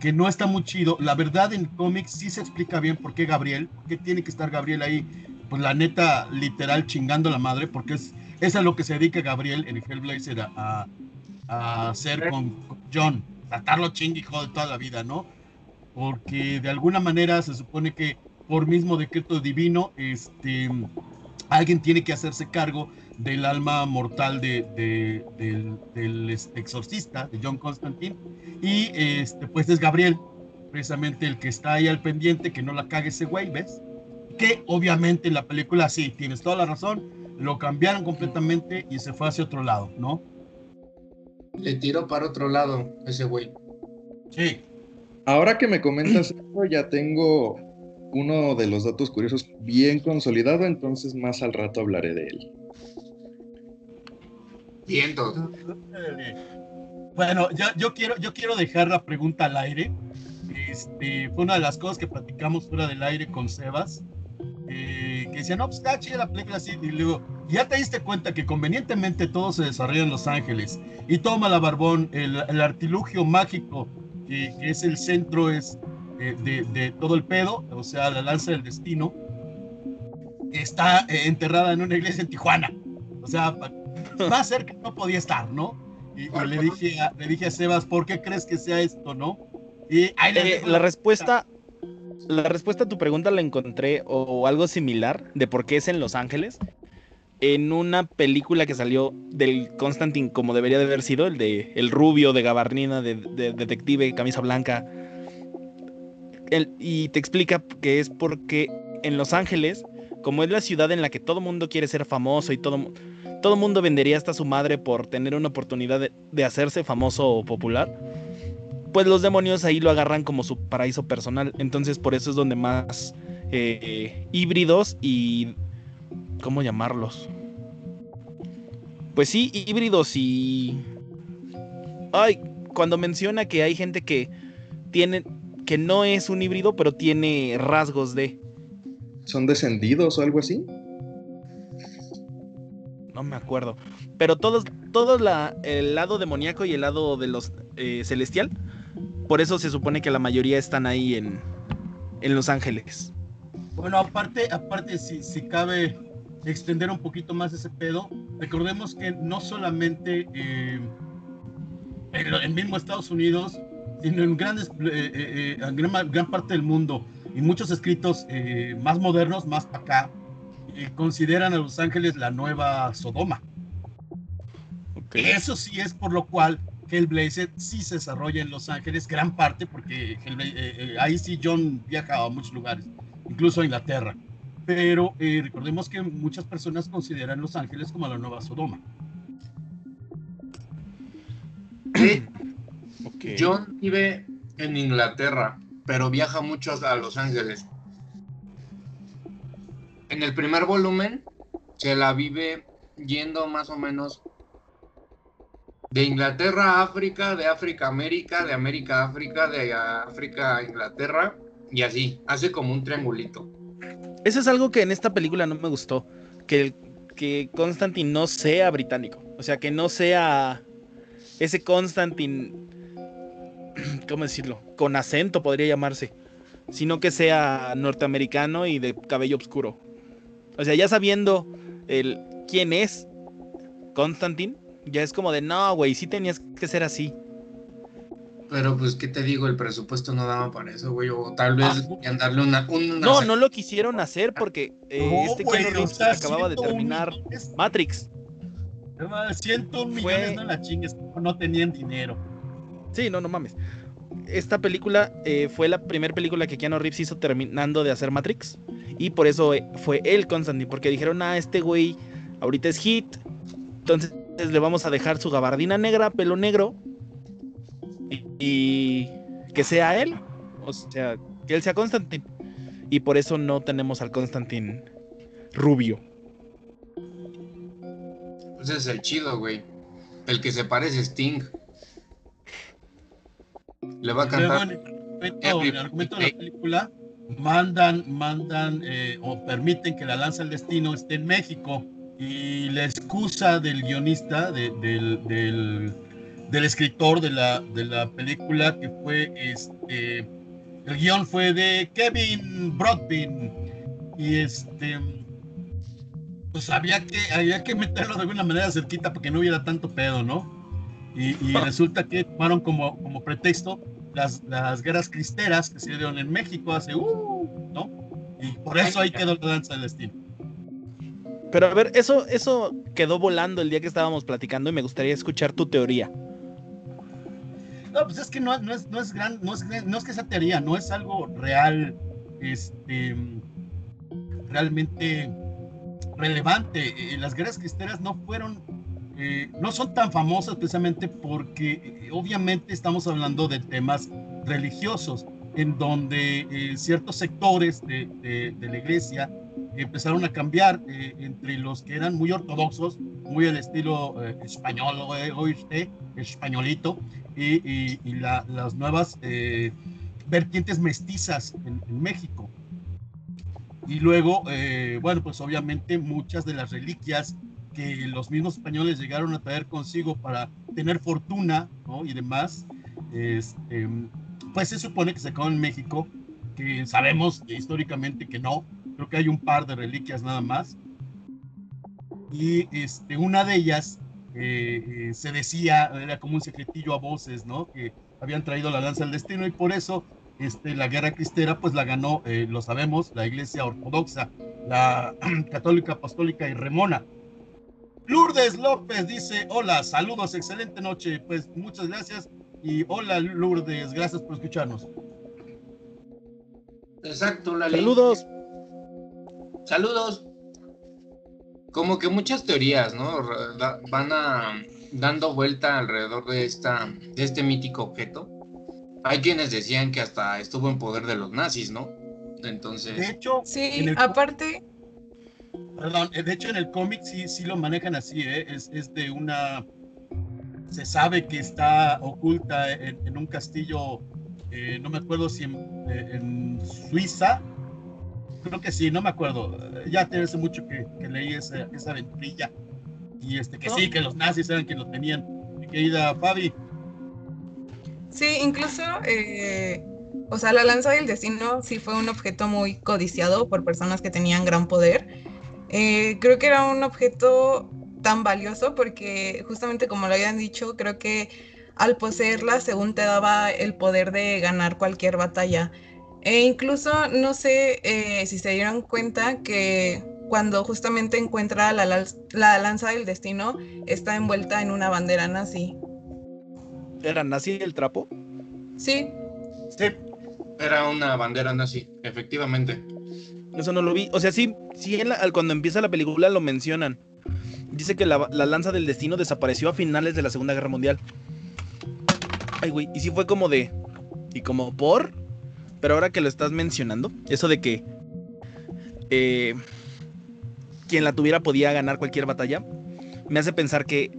que no está muy chido. La verdad en cómics sí se explica bien por qué Gabriel, por qué tiene que estar Gabriel ahí. Pues la neta, literal, chingando a la madre, porque es, es a lo que se dedica Gabriel en Hellblazer, a, a hacer con, John, tratarlo ching hijo de toda la vida, ¿no? Porque de alguna manera se supone que por mismo decreto divino, este, alguien tiene que hacerse cargo del alma mortal de, del, exorcista, de John Constantine, y este, pues es Gabriel, precisamente el que está ahí al pendiente, que no la cague ese güey, ¿ves? Que obviamente en la película sí, tienes toda la razón, lo cambiaron completamente y se fue hacia otro lado, ¿no? Le tiró para otro lado ese güey. Sí. Ahora que me comentas <clears throat> esto, ya tengo uno de los datos curiosos bien consolidado, entonces más al rato hablaré de él. Viendo. Bueno, yo, yo, quiero, yo quiero dejar la pregunta al aire. Este, fue una de las cosas que platicamos fuera del aire con Sebas. Eh, que decían, no, pues está chida la película así. Y luego, ya te diste cuenta que convenientemente todo se desarrolla en Los Ángeles. Y toma la Barbón, el, artilugio mágico que, es el centro es eh, de, todo el pedo, o sea, la lanza del destino, está eh, enterrada en una iglesia en Tijuana. O sea, <laughs> más cerca no podía estar, ¿no? Y, le, dije a, le dije a Sebas, ¿por qué crees que sea esto, no? Y ahí la respuesta la respuesta a tu pregunta la encontré o algo similar de por qué es en Los Ángeles en una película que salió del Constantine como debería de haber sido, el de El Rubio de Gabarnina, de, Detective Camisa Blanca. Y te explica que es porque en Los Ángeles, como es la ciudad en la que todo mundo quiere ser famoso y todo todo mundo vendería hasta su madre por tener una oportunidad de, hacerse famoso o popular, pues los demonios ahí lo agarran como su paraíso personal. Entonces por eso es donde más eh, híbridos y... ¿Cómo llamarlos? Pues sí, híbridos y... Ay, cuando menciona que hay gente que tiene... que no es un híbrido, pero tiene rasgos de... ¿Son descendidos o algo así? no me acuerdo. Pero todos, todo la, el lado demoníaco y el lado de los eh, celestial. Por eso se supone que la mayoría están ahí en, en Los Ángeles. Bueno, aparte, aparte, si, si cabe extender un poquito más ese pedo, recordemos que no solamente eh, en el mismo Estados Unidos, en grandes, eh, en gran, gran, parte del mundo y muchos escritos más modernos, más para acá, consideran a Los Ángeles la nueva Sodoma. Eso sí es por lo cual Hellblazer sí se desarrolla en Los Ángeles, gran parte, porque eh, eh, ahí sí John viaja a muchos lugares, incluso a Inglaterra. Pero eh, recordemos que muchas personas consideran Los Ángeles como la nueva Sodoma. John vive en Inglaterra, pero viaja mucho a Los Ángeles en el primer volumen se la vive yendo más o menos de Inglaterra a África, de África a América, de América a África, de África a Inglaterra y así, hace como un triangulito. Eso es algo que en esta película no me gustó, que, que Constantine no sea británico, o sea, que no sea ese Constantine, <clears throat> ¿cómo decirlo? Con acento podría llamarse, sino que sea norteamericano y de cabello oscuro. O sea, ya sabiendo el quién es Constantine, ya es como de, no, güey, sí tenías que ser así. Pero pues, ¿qué te digo? El presupuesto no daba para eso, güey. O tal vez ah, darle una, No, no lo quisieron hacer porque eh, este Keanu acababa de terminar Matrix. 100 millones, no la chingues, no tenían dinero. Sí, no, no mames. Esta película eh, fue la primera película que Keanu Reeves hizo terminando de hacer Matrix. Y por eso eh, fue él Constantine, porque dijeron, ah, este güey ahorita es hit, entonces le vamos a dejar su gabardina negra, pelo negro, y, que sea él, o sea, que él sea Constantine. Y por eso no tenemos al Constantine rubio. Pues es el chido, güey. El que se parece Sting. Le va a cantar. el argumento de la película mandan, mandan eh, o permiten que la lanza del destino esté en México y la excusa del guionista, del, del, escritor de la, de la película que fue este, el guion fue de Kevin Broadbent y este pues había que, había que meterlo de alguna manera cerquita para que no hubiera tanto pedo, ¿no? Y, y resulta que tomaron como, como pretexto las, las guerras cristeras que se dieron en México hace, uh, ¿no? Y por eso ahí quedó la danza del destino. Pero a ver, eso, eso quedó volando el día que estábamos platicando y me gustaría escuchar tu teoría. No, pues es que no, no, es, no es gran, no es, no es que esa teoría, no es algo real, este, realmente relevante. Eh, las guerras cristeras no fueron eh, no son tan famosas precisamente porque eh, obviamente estamos hablando de temas religiosos, en donde eh, ciertos sectores de, la iglesia empezaron a cambiar entre los que eran muy ortodoxos, muy al estilo español, oíste, españolito, y, las nuevas vertientes mestizas en, en México. Y luego, bueno, pues obviamente muchas de las reliquias que los mismos españoles llegaron a traer consigo para tener fortuna y demás, este, pues se supone que se acabó en México, que sabemos históricamente que no, creo que hay un par de reliquias nada más. Y este, una de ellas eh, eh, se decía, era como un secretillo a voces, ¿no? Que habían traído la lanza del destino y por eso este, la guerra cristera pues la ganó, eh, lo sabemos, la iglesia ortodoxa, la <clears throat> católica, apostólica y remona. Lourdes López dice, hola, saludos, excelente noche. Pues muchas gracias y hola Lourdes, gracias por escucharnos. Exacto, Lali. Saludos. Saludos. Como que muchas teorías, ¿no? Van a dando vuelta alrededor de esta de este mítico objeto. Hay quienes decían que hasta estuvo en poder de los nazis, ¿no? De Entonces, hecho, Sí, en el- aparte, Perdón, eh, de hecho en el cómic sí, sí lo manejan así, ¿eh? es, es de una... Se sabe que está oculta en, en un castillo, eh, no me acuerdo si en, eh, en Suiza, creo que sí, no me acuerdo, ya tiene hace mucho que, que leí esa, esa aventurilla, y este, que ¿No? sí, que los nazis eran quienes lo tenían. Mi querida Fabi, sí, incluso, eh, o sea, la lanza del destino sí fue un objeto muy codiciado por personas que tenían gran poder. Eh, creo que era un objeto tan valioso porque justamente como lo habían dicho, creo que al poseerla según te daba el poder de ganar cualquier batalla. E incluso no sé eh, si se dieron cuenta que cuando justamente encuentra la, lal- la lanza del destino está envuelta en una bandera nazi. ¿Era nazi el trapo? Sí, sí, era una bandera nazi, efectivamente. Eso no lo vi. O sea, sí, sí en cuando empieza la película lo mencionan. Dice que la, la lanza del destino desapareció a finales de la Segunda Guerra Mundial. Ay, güey. Y sí fue como de. Y como por. Pero ahora que lo estás mencionando, eso de que. eh, quien la tuviera podía ganar cualquier batalla. Me hace pensar que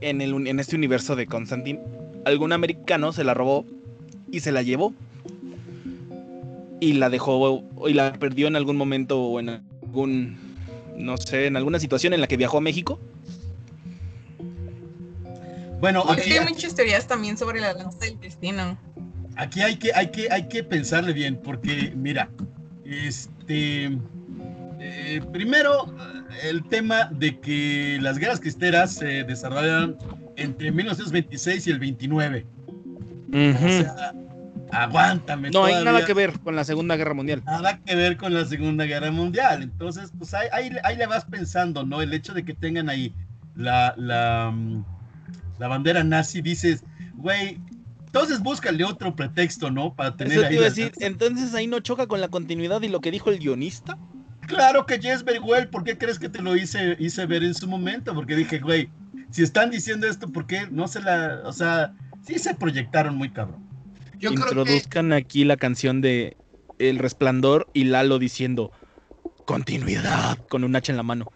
en, el, en este universo de Constantine, algún americano se la robó y se la llevó y la dejó y la perdió en algún momento o en algún no sé, en alguna situación en la que viajó a México. bueno, es aquí, que hay muchas teorías también sobre la lanza del destino. aquí hay, que, hay, que, hay que pensarle bien, porque mira, este... eh, primero, el tema de que las guerras cristeras se desarrollaron entre 1926 y el 29. O sea, aguántame. no hay nada que ver con la Segunda Guerra Mundial. nada que ver con la Segunda Guerra Mundial. Entonces, pues ahí, ahí, ahí le vas pensando, ¿no? El hecho de que tengan ahí la, la, mm, la bandera nazi, dices, güey, entonces búscale otro pretexto, ¿no? Para tener Eso te ahí a decir, entonces ahí no choca con la continuidad y lo que dijo el guionista. Claro que Jess Well, ¿por qué crees que te lo hice, hice ver en su momento? Porque dije, güey, si están diciendo esto, ¿por qué no se la, o sea, sí se proyectaron muy cabrón. Yo creo que Introduzcan aquí la canción de El Resplandor y Lalo diciendo continuidad con un hacha en la mano.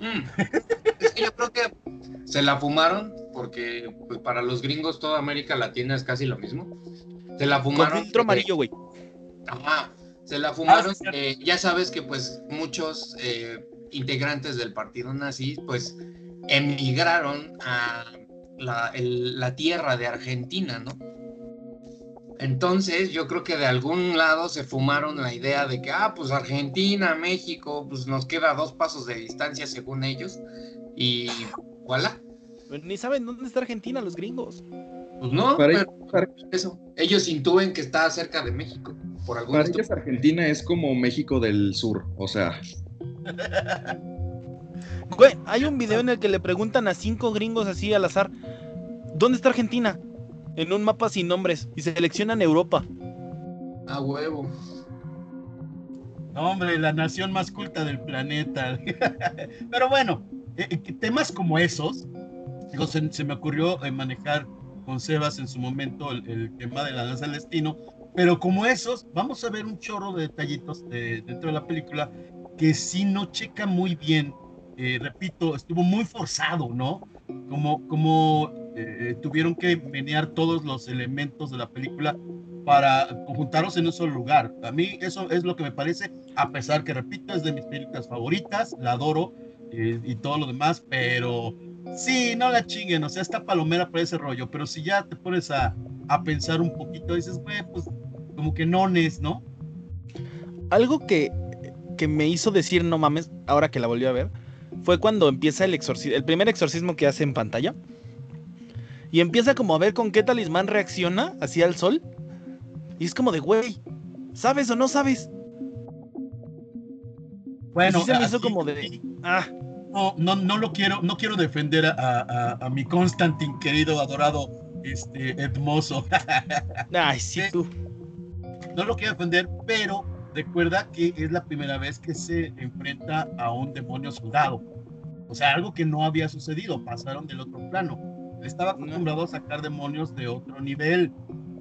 Mm. Es que yo creo que se la fumaron porque pues, para los gringos toda América Latina es casi lo mismo. Se la Con fumaron. filtro porque- amarillo, güey. Ajá, se la fumaron. Ah, eh, ya sabes que pues muchos eh, integrantes del partido nazi pues emigraron a la, el- la tierra de Argentina, ¿no? Entonces yo creo que de algún lado se fumaron la idea de que, ah, pues Argentina, México, pues nos queda a dos pasos de distancia según ellos. Y voilà. Ni saben dónde está Argentina los gringos. Pues no, Para pero ellos, eso. Ellos intúen que está cerca de México. Por algún para ellos Argentina es como México del Sur, o sea, Güey, hay un video en el que le preguntan a cinco gringos así al azar, ¿dónde está Argentina? En un mapa sin nombres y seleccionan Europa. A huevo. No, hombre, la nación más culta del planeta. <laughs> Pero bueno, eh, eh, temas como esos, digo, se, se me ocurrió eh, manejar con Sebas en su momento el, el tema de la danza del destino, pero como esos, vamos a ver un chorro de detallitos dentro de la película que sí no checa muy bien. Eh, repito, estuvo muy forzado, ¿no? Como, como eh, tuvieron que menear todos los elementos de la película para conjuntarlos en un solo lugar. A mí eso es lo que me parece, a pesar que, repito, es de mis películas favoritas, la adoro eh, y todo lo demás, pero sí, no la chinguen, o sea, está palomera para ese rollo, pero si ya te pones a, a pensar un poquito, dices, güey, pues como que nones, ¿no? Algo que, que me hizo decir no mames, ahora que la volví a ver, fue cuando empieza el exorcismo, el primer exorcismo que hace en pantalla. Y empieza como a ver con qué talismán reacciona hacia el sol. Y es como de, güey, ¿sabes o no sabes? Bueno, sí se me hizo como de, ah, no, no, no lo quiero, no quiero defender a, a, a mi Constantin, querido, adorado, este, hermoso. <laughs> ay, Sí. tú. no lo quiero defender, pero recuerda que es la primera vez que se enfrenta a un demonio soldado. O sea, algo que no había sucedido, pasaron del otro plano. Estaba acostumbrado a sacar demonios de otro nivel,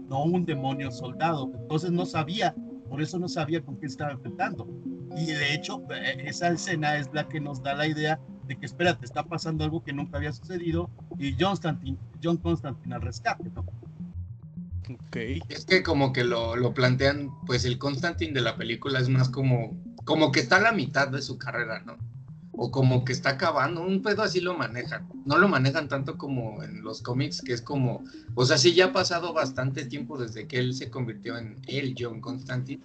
no un demonio soldado. Entonces no sabía, por eso no sabía con qué estaba enfrentando. Y de hecho, eh, esa escena es la que nos da la idea de que, espérate, está pasando algo que nunca había sucedido y John Constantine, John Constantine al rescate, ¿no? Ok. Es que como que lo, lo, plantean, pues el Constantine de la película es más como, como que está a la mitad de su carrera, ¿no? O como que está acabando, un pedo así lo manejan. No lo manejan tanto como en los cómics, que es como, o sea, sí ya ha pasado bastante tiempo desde que él se convirtió en el John Constantine,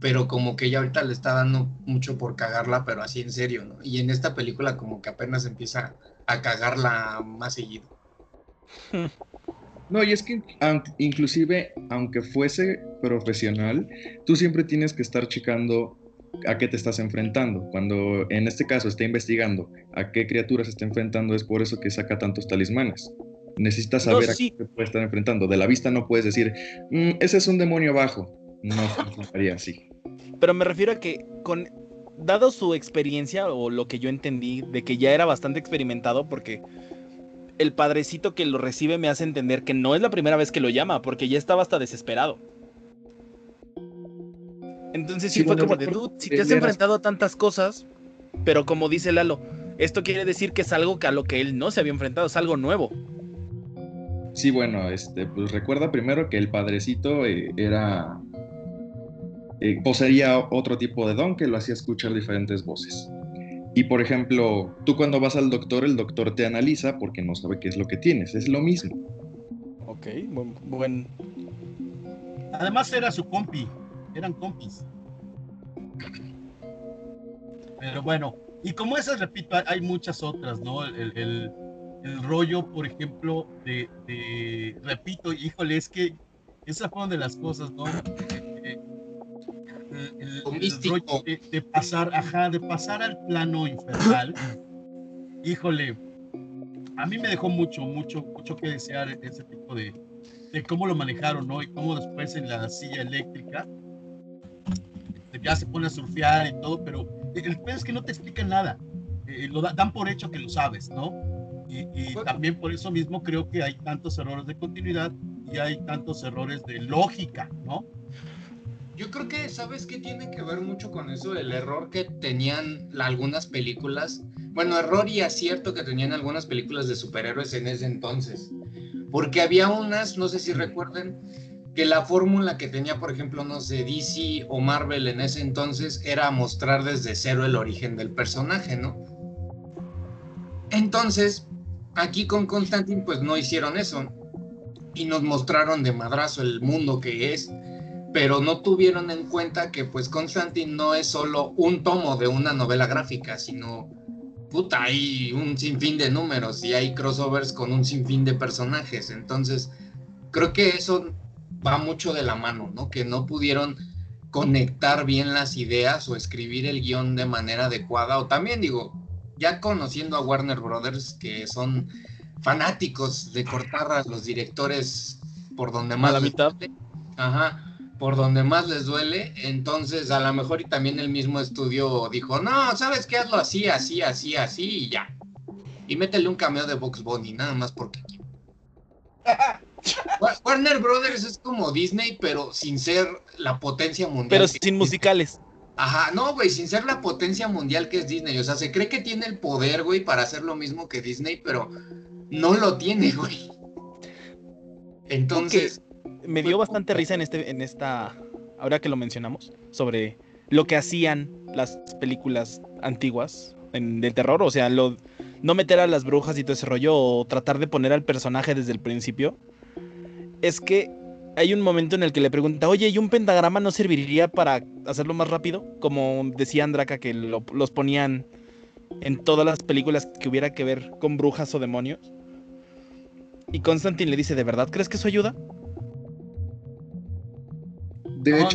pero como que ya ahorita le está dando mucho por cagarla, pero así en serio, ¿no? Y en esta película como que apenas empieza a cagarla más seguido. <laughs> No, y es que inclusive, aunque fuese profesional, tú siempre tienes que estar checando a qué te estás enfrentando. Cuando en este caso está investigando a qué criaturas se está enfrentando, es por eso que saca tantos talismanes. Necesitas saber a qué te puede estar enfrentando. De la vista no puedes decir, mm, ese es un demonio bajo. No <laughs> funcionaría así. Pero me refiero a que con dado su experiencia o lo que yo entendí de que ya era bastante experimentado porque el padrecito que lo recibe me hace entender que no es la primera vez que lo llama, porque ya estaba hasta desesperado. Entonces sí, fue como de, dude, si te has enfrentado a tantas cosas, pero como dice Lalo, esto quiere decir que es algo que a lo que él no se había enfrentado, es algo nuevo. Sí, bueno, este, pues recuerda primero que el padrecito eh, era eh, poseía otro tipo de don que lo hacía escuchar diferentes voces. Y por ejemplo, tú cuando vas al doctor, el doctor te analiza porque no sabe qué es lo que tienes. Es lo mismo. Ok, buen. Además era su compi. Eran compis. Pero bueno, y como esas, repito, hay muchas otras, ¿no? El, el, rollo, por ejemplo, de, repito, híjole, es que esa fue una de las cosas, ¿no? el, de, pasar, ajá, de pasar al plano infernal, híjole, a mí me dejó mucho, mucho, mucho que desear ese tipo de, de cómo lo manejaron, ¿no? Y cómo después en la silla eléctrica ya se pone a surfear y todo, pero el peor es que no te explican nada. Eh, lo dan por hecho que lo sabes, ¿no? Y, y, también por eso mismo creo que hay tantos errores de continuidad y hay tantos errores de lógica, ¿no? Yo creo que, ¿sabes qué tiene que ver mucho con eso? El error que tenían algunas películas. Bueno, error y acierto que tenían algunas películas de superhéroes en ese entonces. Porque había unas, no sé si recuerden, que la fórmula que tenía, por ejemplo, no sé, DC o Marvel en ese entonces era mostrar desde cero el origen del personaje, ¿no? Entonces, aquí con Constantine, pues no hicieron eso. Y nos mostraron de madrazo el mundo que es pero no tuvieron en cuenta que pues Constantine no es solo un tomo de una novela gráfica, sino puta, hay un sinfín de números y hay crossovers con un sinfín de personajes. Entonces, creo que eso va mucho de la mano, ¿no? Que no pudieron conectar bien las ideas o escribir el guion de manera adecuada. O también digo, ya conociendo a Warner Brothers, que son fanáticos de cortar a los directores por donde más... A la mitad. Ajá por donde más les duele, entonces a lo mejor y también el mismo estudio dijo, no, ¿sabes qué? Hazlo así, así, así, así y ya. Y métele un cameo de Box Bunny, nada más porque <laughs> Warner Brothers es como Disney, pero sin ser la potencia mundial. Pero sin musicales. Ajá, no, güey, sin ser la potencia mundial que es Disney. O sea, se cree que tiene el poder, güey, para hacer lo mismo que Disney, pero no lo tiene, güey. Entonces me dio bastante risa en, este, en esta, ahora que lo mencionamos, sobre lo que hacían las películas antiguas en, de terror, o sea, lo, no meter a las brujas y todo ese rollo, o tratar de poner al personaje desde el principio, es que hay un momento en el que le pregunta, oye, ¿y un pentagrama no serviría para hacerlo más rápido? Como decía Andraka, que los ponían en todas las películas que hubiera que ver con brujas o demonios. Y Constantine le dice, ¿de verdad crees que eso ayuda?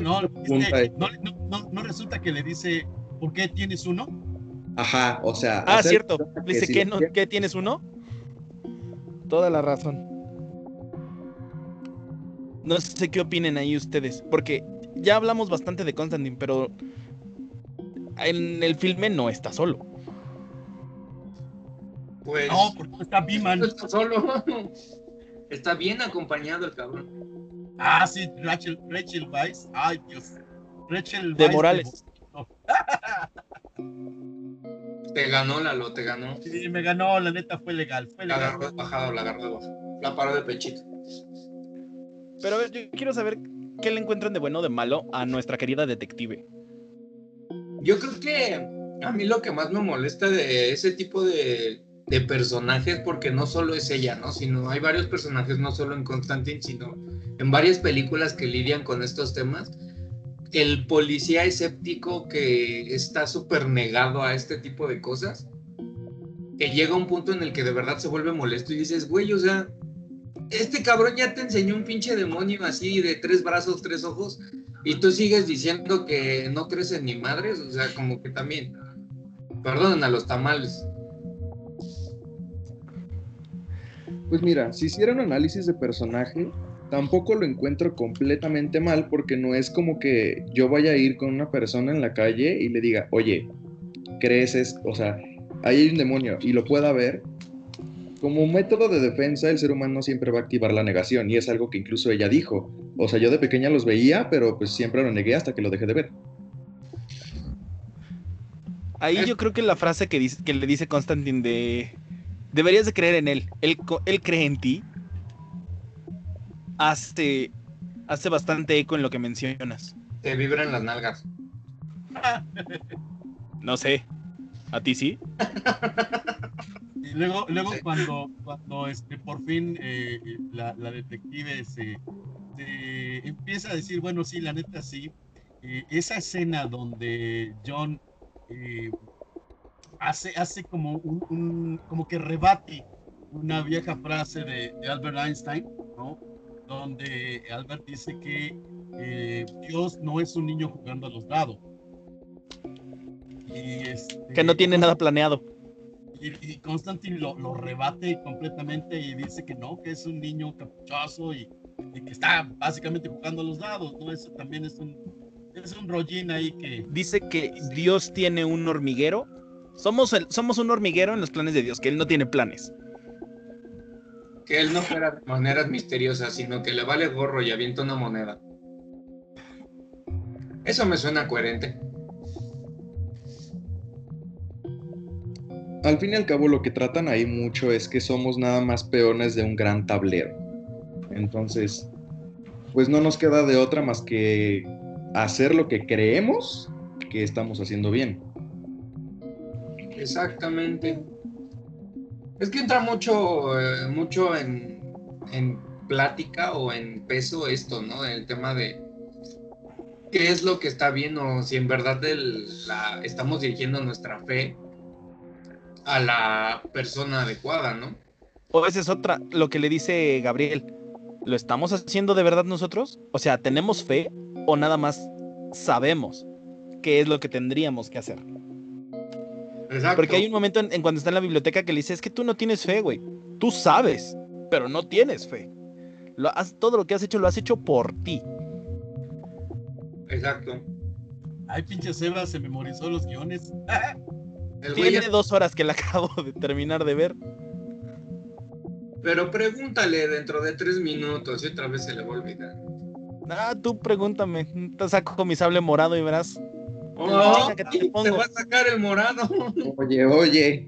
no, no, no, resulta que le dice, ¿por qué tienes uno? Ajá, o sea. Ah, cierto. Le dice, ¿qué, no, ¿qué tienes uno? Toda la razón. No sé qué opinen ahí ustedes, porque ya hablamos bastante de Constantine, pero en el filme no está solo. Pues. No, porque está Beeman. No está solo. <laughs> Está bien acompañado el cabrón. Ah, sí, Rachel, Rachel Weisz. Ay, Dios. Rachel De Weisz Morales. Te ganó, Lalo, te ganó. Sí, me ganó, la neta fue legal. Fue La agarró de bajada, la agarró de bajada. La paró de pechito. Pero a ver, yo quiero saber qué le encuentran de bueno o de malo a nuestra querida detective. Yo creo que a mí lo que más me molesta de ese tipo de, de personajes, porque no solo es ella, ¿no? Sino hay varios personajes, no solo en Constantine, sino en varias películas que lidian con estos temas. El policía escéptico que está súper negado a este tipo de cosas, que llega a un punto en el que de verdad se vuelve molesto y dices, güey, o sea, este cabrón ya te enseñó un pinche demonio así de tres brazos, tres ojos, y tú sigues diciendo que no crees en ni madres, o sea, como que también. Perdonen a los tamales. Pues mira, si hiciera un análisis de personaje, tampoco lo encuentro completamente mal porque no es como que yo vaya a ir con una persona en la calle y le diga, oye, ¿crees esto? O sea, ahí hay un demonio y lo pueda ver. Como método de defensa, el ser humano siempre va a activar la negación y es algo que incluso ella dijo. O sea, yo de pequeña los veía, pero pues siempre lo negué hasta que lo dejé de ver. Ahí yo creo que la frase que, dice, que le dice Constantine de deberías de creer en él, él, él cree en ti, hace, hace bastante eco en lo que mencionas. Te vibran las nalgas. <laughs> No sé, ¿a ti sí? Y <laughs> luego, luego cuando, cuando este, por fin eh, la, la detective se, se empieza a decir, bueno, sí, la neta sí, eh, esa escena donde John eh, hace, hace como un, un- como que rebate una vieja frase de, de Albert Einstein, ¿no? Donde Albert dice que eh, Dios no es un niño jugando a los dados. Y este, Que no tiene nada planeado. y, y Constantine lo, lo rebate completamente y dice que no, que es un niño caprichoso y, y que está básicamente jugando a los dados, ¿no? Eso también es un, es un rollín ahí que... Dice que Dios tiene un hormiguero. Somos, el- somos un hormiguero en los planes de Dios, que él no tiene planes. Que él no fuera de maneras misteriosas, sino que le vale gorro y avienta una moneda. Eso me suena coherente. Al fin y al cabo lo que tratan ahí mucho es que somos nada más peones de un gran tablero. Entonces, pues no nos queda de otra más que hacer lo que creemos que estamos haciendo bien. Exactamente. Es que entra mucho, eh, mucho en, en plática o en peso esto, ¿no? El tema de qué es lo que está bien o si en verdad estamos dirigiendo nuestra fe a la persona adecuada, ¿no? O esa es otra, lo que le dice Gabriel. ¿Lo estamos haciendo de verdad nosotros? O sea, ¿tenemos fe o nada más sabemos qué es lo que tendríamos que hacer? Exacto. Porque hay un momento en, en cuando está en la biblioteca que le dice, es que tú no tienes fe, güey. Tú sabes, pero no tienes fe. Lo has- todo lo que has hecho lo has hecho por ti. Exacto. Ay, pinche Sebas, se memorizó los guiones. <laughs> El güey Tiene dos horas que la <laughs> acabo de terminar de ver. Pero pregúntale dentro de tres minutos y otra vez se le va a olvidar. Ah, tú pregúntame. Te saco con mi sable morado y verás. Oh, que te va a sacar el morado. Oye, oye,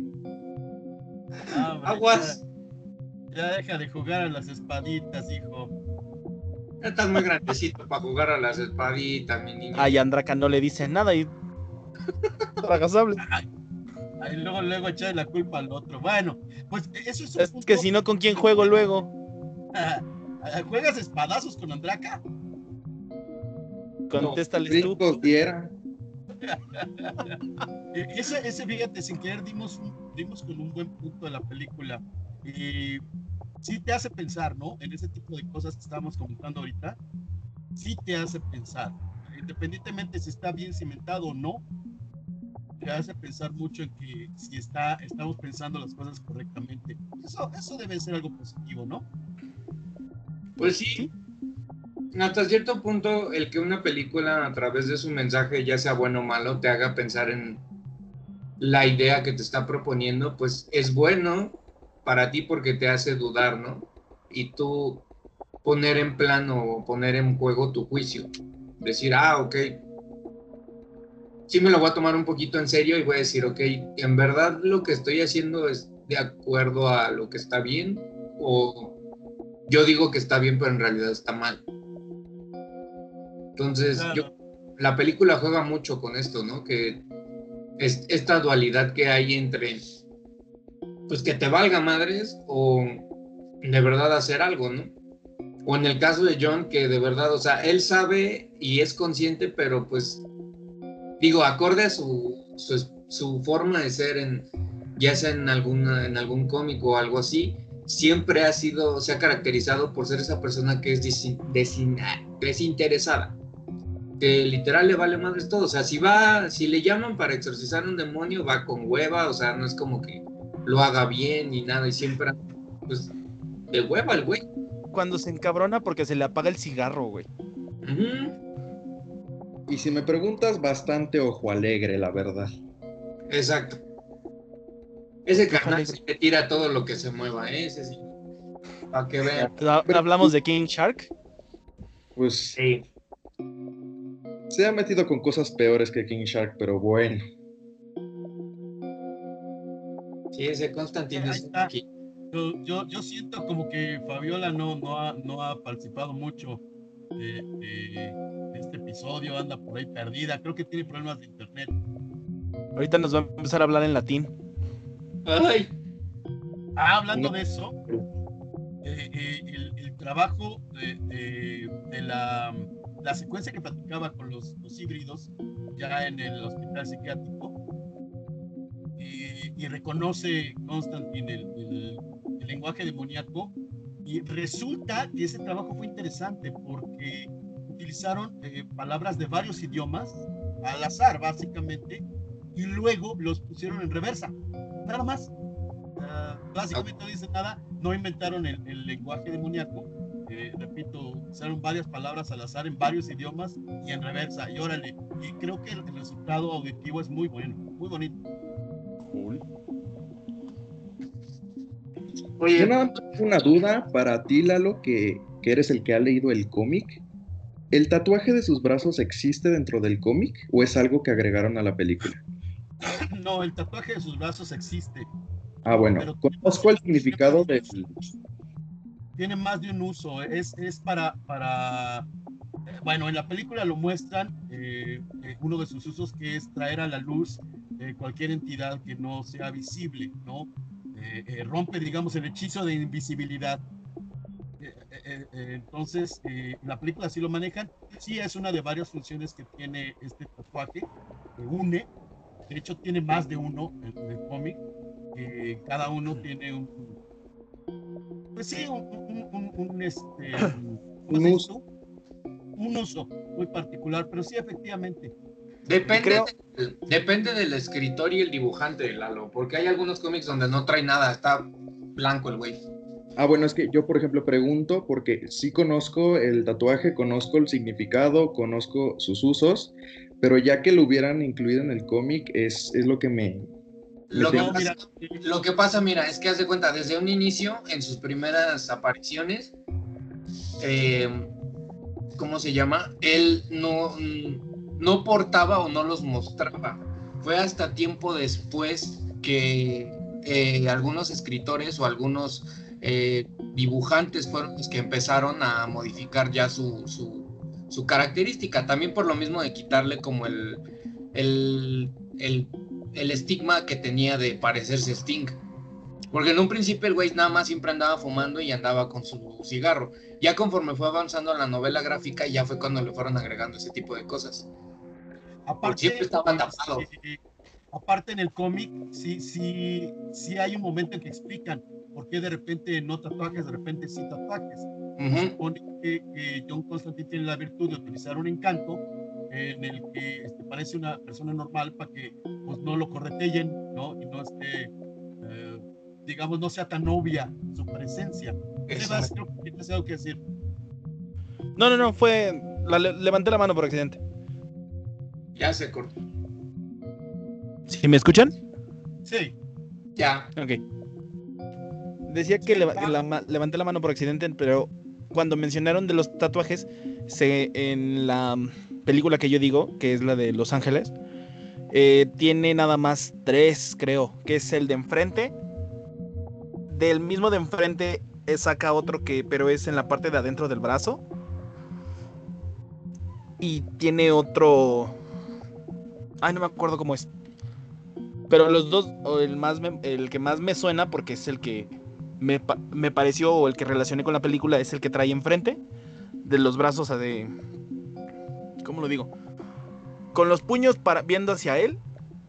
Ah, hombre, Aguas. Ya, ya deja de jugar a las espaditas, hijo. Ya estás muy grandecito para jugar a las espaditas, mi niño. A Yandraka no le dice nada y. <laughs> Traga sable. Ahí luego, luego echarle la culpa al otro. Bueno, pues eso es un Es punto- que si no, ¿con quién juego luego? ¿Juegas espadazos con Andraka? Contéstales tú. gringos diera. <laughs> Eh, Ese, ese, fíjate, sin querer dimos, un- dimos con un buen punto de la película. Y sí te hace pensar, ¿no? En ese tipo de cosas que estábamos comentando ahorita. Sí te hace pensar. Independientemente si está bien cimentado o no, te hace pensar mucho en que si está, estamos pensando las cosas correctamente. Eso, eso debe ser algo positivo, ¿no? Pues sí. hasta cierto punto, el que una película a través de su mensaje, ya sea bueno o malo, te haga pensar en la idea que te está proponiendo, pues es bueno para ti porque te hace dudar, ¿no? Y tú poner en plano o poner en juego tu juicio. Decir, ah, ok, sí me lo voy a tomar un poquito en serio y voy a decir, ok, ¿en verdad lo que estoy haciendo es de acuerdo a lo que está bien? ¿O yo digo que está bien, pero en realidad está mal? Entonces, yo, la película juega mucho con esto, ¿no? Que es esta dualidad que hay entre, pues que te valga madres o de verdad hacer algo, ¿no? O en el caso de John, que de verdad, o sea, él sabe y es consciente, pero pues digo, acorde a su, su, forma de ser, en, ya sea en, alguna, en algún cómic o algo así, siempre ha sido, se ha caracterizado por ser esa persona que es desinteresada, que literal le vale madres todo, o sea, si va, si le llaman para exorcizar un demonio, va con hueva, o sea, no es como que lo haga bien ni nada, y siempre, pues, de hueva el güey. Cuando se encabrona porque se le apaga el cigarro, güey. Y si me preguntas, bastante ojo alegre, la verdad. Exacto. Ese canal se tira todo lo que se mueva, ¿eh? ese sí. Para que vean. ¿Hablamos de King Shark? Pues. Sí. Se ha metido con cosas peores que King Shark, pero bueno. Sí, ese Constantine es aquí. Yo, yo, yo, siento como que Fabiola no, no, ha, no ha participado mucho de, este episodio, anda por ahí perdida, creo que tiene problemas de internet. Ahorita nos va a empezar a hablar en latín. Ay. Ah, hablando de eso, eh, eh, el, trabajo de, la, la, secuencia que platicaba con los, los, híbridos ya en el hospital psiquiátrico y, reconoce Constantine el, el, el lenguaje demoníaco y resulta que ese trabajo fue interesante porque utilizaron eh, palabras de varios idiomas al azar, básicamente, y luego los pusieron en reversa. Nada más. básicamente no dice nada, no inventaron el, lenguaje demoníaco. Eh, repito, usaron varias palabras al azar en varios idiomas y en reversa. Y órale, y creo que el, resultado auditivo es muy bueno, muy bonito. Oye, Yo nada una duda para ti, Lalo, que, que eres el que ha leído el cómic. ¿El tatuaje de sus brazos existe dentro del cómic o es algo que agregaron a la película? <laughs> No, el tatuaje de sus brazos existe. Ah, bueno, conozco el significado del... Tiene más de un uso, es, es para, para... Bueno, en la película lo muestran, eh, eh, uno de sus usos que es traer a la luz eh, cualquier entidad que no sea visible, ¿no? Eh, rompe, digamos, el hechizo de invisibilidad. Eh, entonces, la película sí lo manejan. Sí es una de varias funciones que tiene este tatuaje, que une. De hecho, tiene más de uno en el cómic. cada uno tiene un, pues sí, un, un, este, <coughs> un uso. Un uso muy particular, pero sí, efectivamente, Depende, depende del escritor y el dibujante, Lalo, porque hay algunos cómics donde no trae nada, está blanco el güey. Ah, bueno, es que yo, por ejemplo, pregunto porque sí conozco el tatuaje, conozco el significado, conozco sus usos, pero ya que lo hubieran incluido en el cómic es, es lo que me... lo, que pasa, lo, que pasa, mira, es que haz de cuenta, desde un inicio, en sus primeras apariciones, eh, ¿cómo se llama? Él no no portaba o no los mostraba. Fue hasta tiempo después que eh, algunos escritores o algunos eh, dibujantes fueron los que empezaron a modificar ya su, su, característica. También por lo mismo de quitarle como el, el, el estigma que tenía de parecerse Sting. Porque en un principio el güey nada más siempre andaba fumando y andaba con su cigarro. Ya conforme fue avanzando la novela gráfica, ya fue cuando le fueron agregando ese tipo de cosas. Aparte, este, aparte en el cómic, sí, sí, sí hay un momento en que explican por qué de repente no tatuajes, de repente sí tatuajes. supone que, John Constantine tiene la virtud de utilizar un encanto en el que este, parece una persona normal para que pues, no lo corretellen, ¿no? Y no esté, eh, digamos, no sea tan obvia su presencia. ¿Qué creo que tienes algo que decir. No, no, no, fue. la le- levanté la mano por accidente. Ya se cortó. ¿Sí me escuchan? Sí. Ya. Ok. Decía que levanté la mano por accidente, pero cuando mencionaron de los tatuajes, se, en la película que yo digo, que es la de Los Ángeles, eh, tiene nada más tres, creo, que es el de enfrente. Del mismo de enfrente eh, saca otro que, pero es en la parte de adentro del brazo. Y tiene otro. Ay, no me acuerdo cómo es. Pero los dos, el, más el que más me suena, porque es el que me, me pareció, el que relacioné con la película, es el que trae enfrente, de los brazos a de... ¿Cómo lo digo? Con los puños para, viendo hacia él,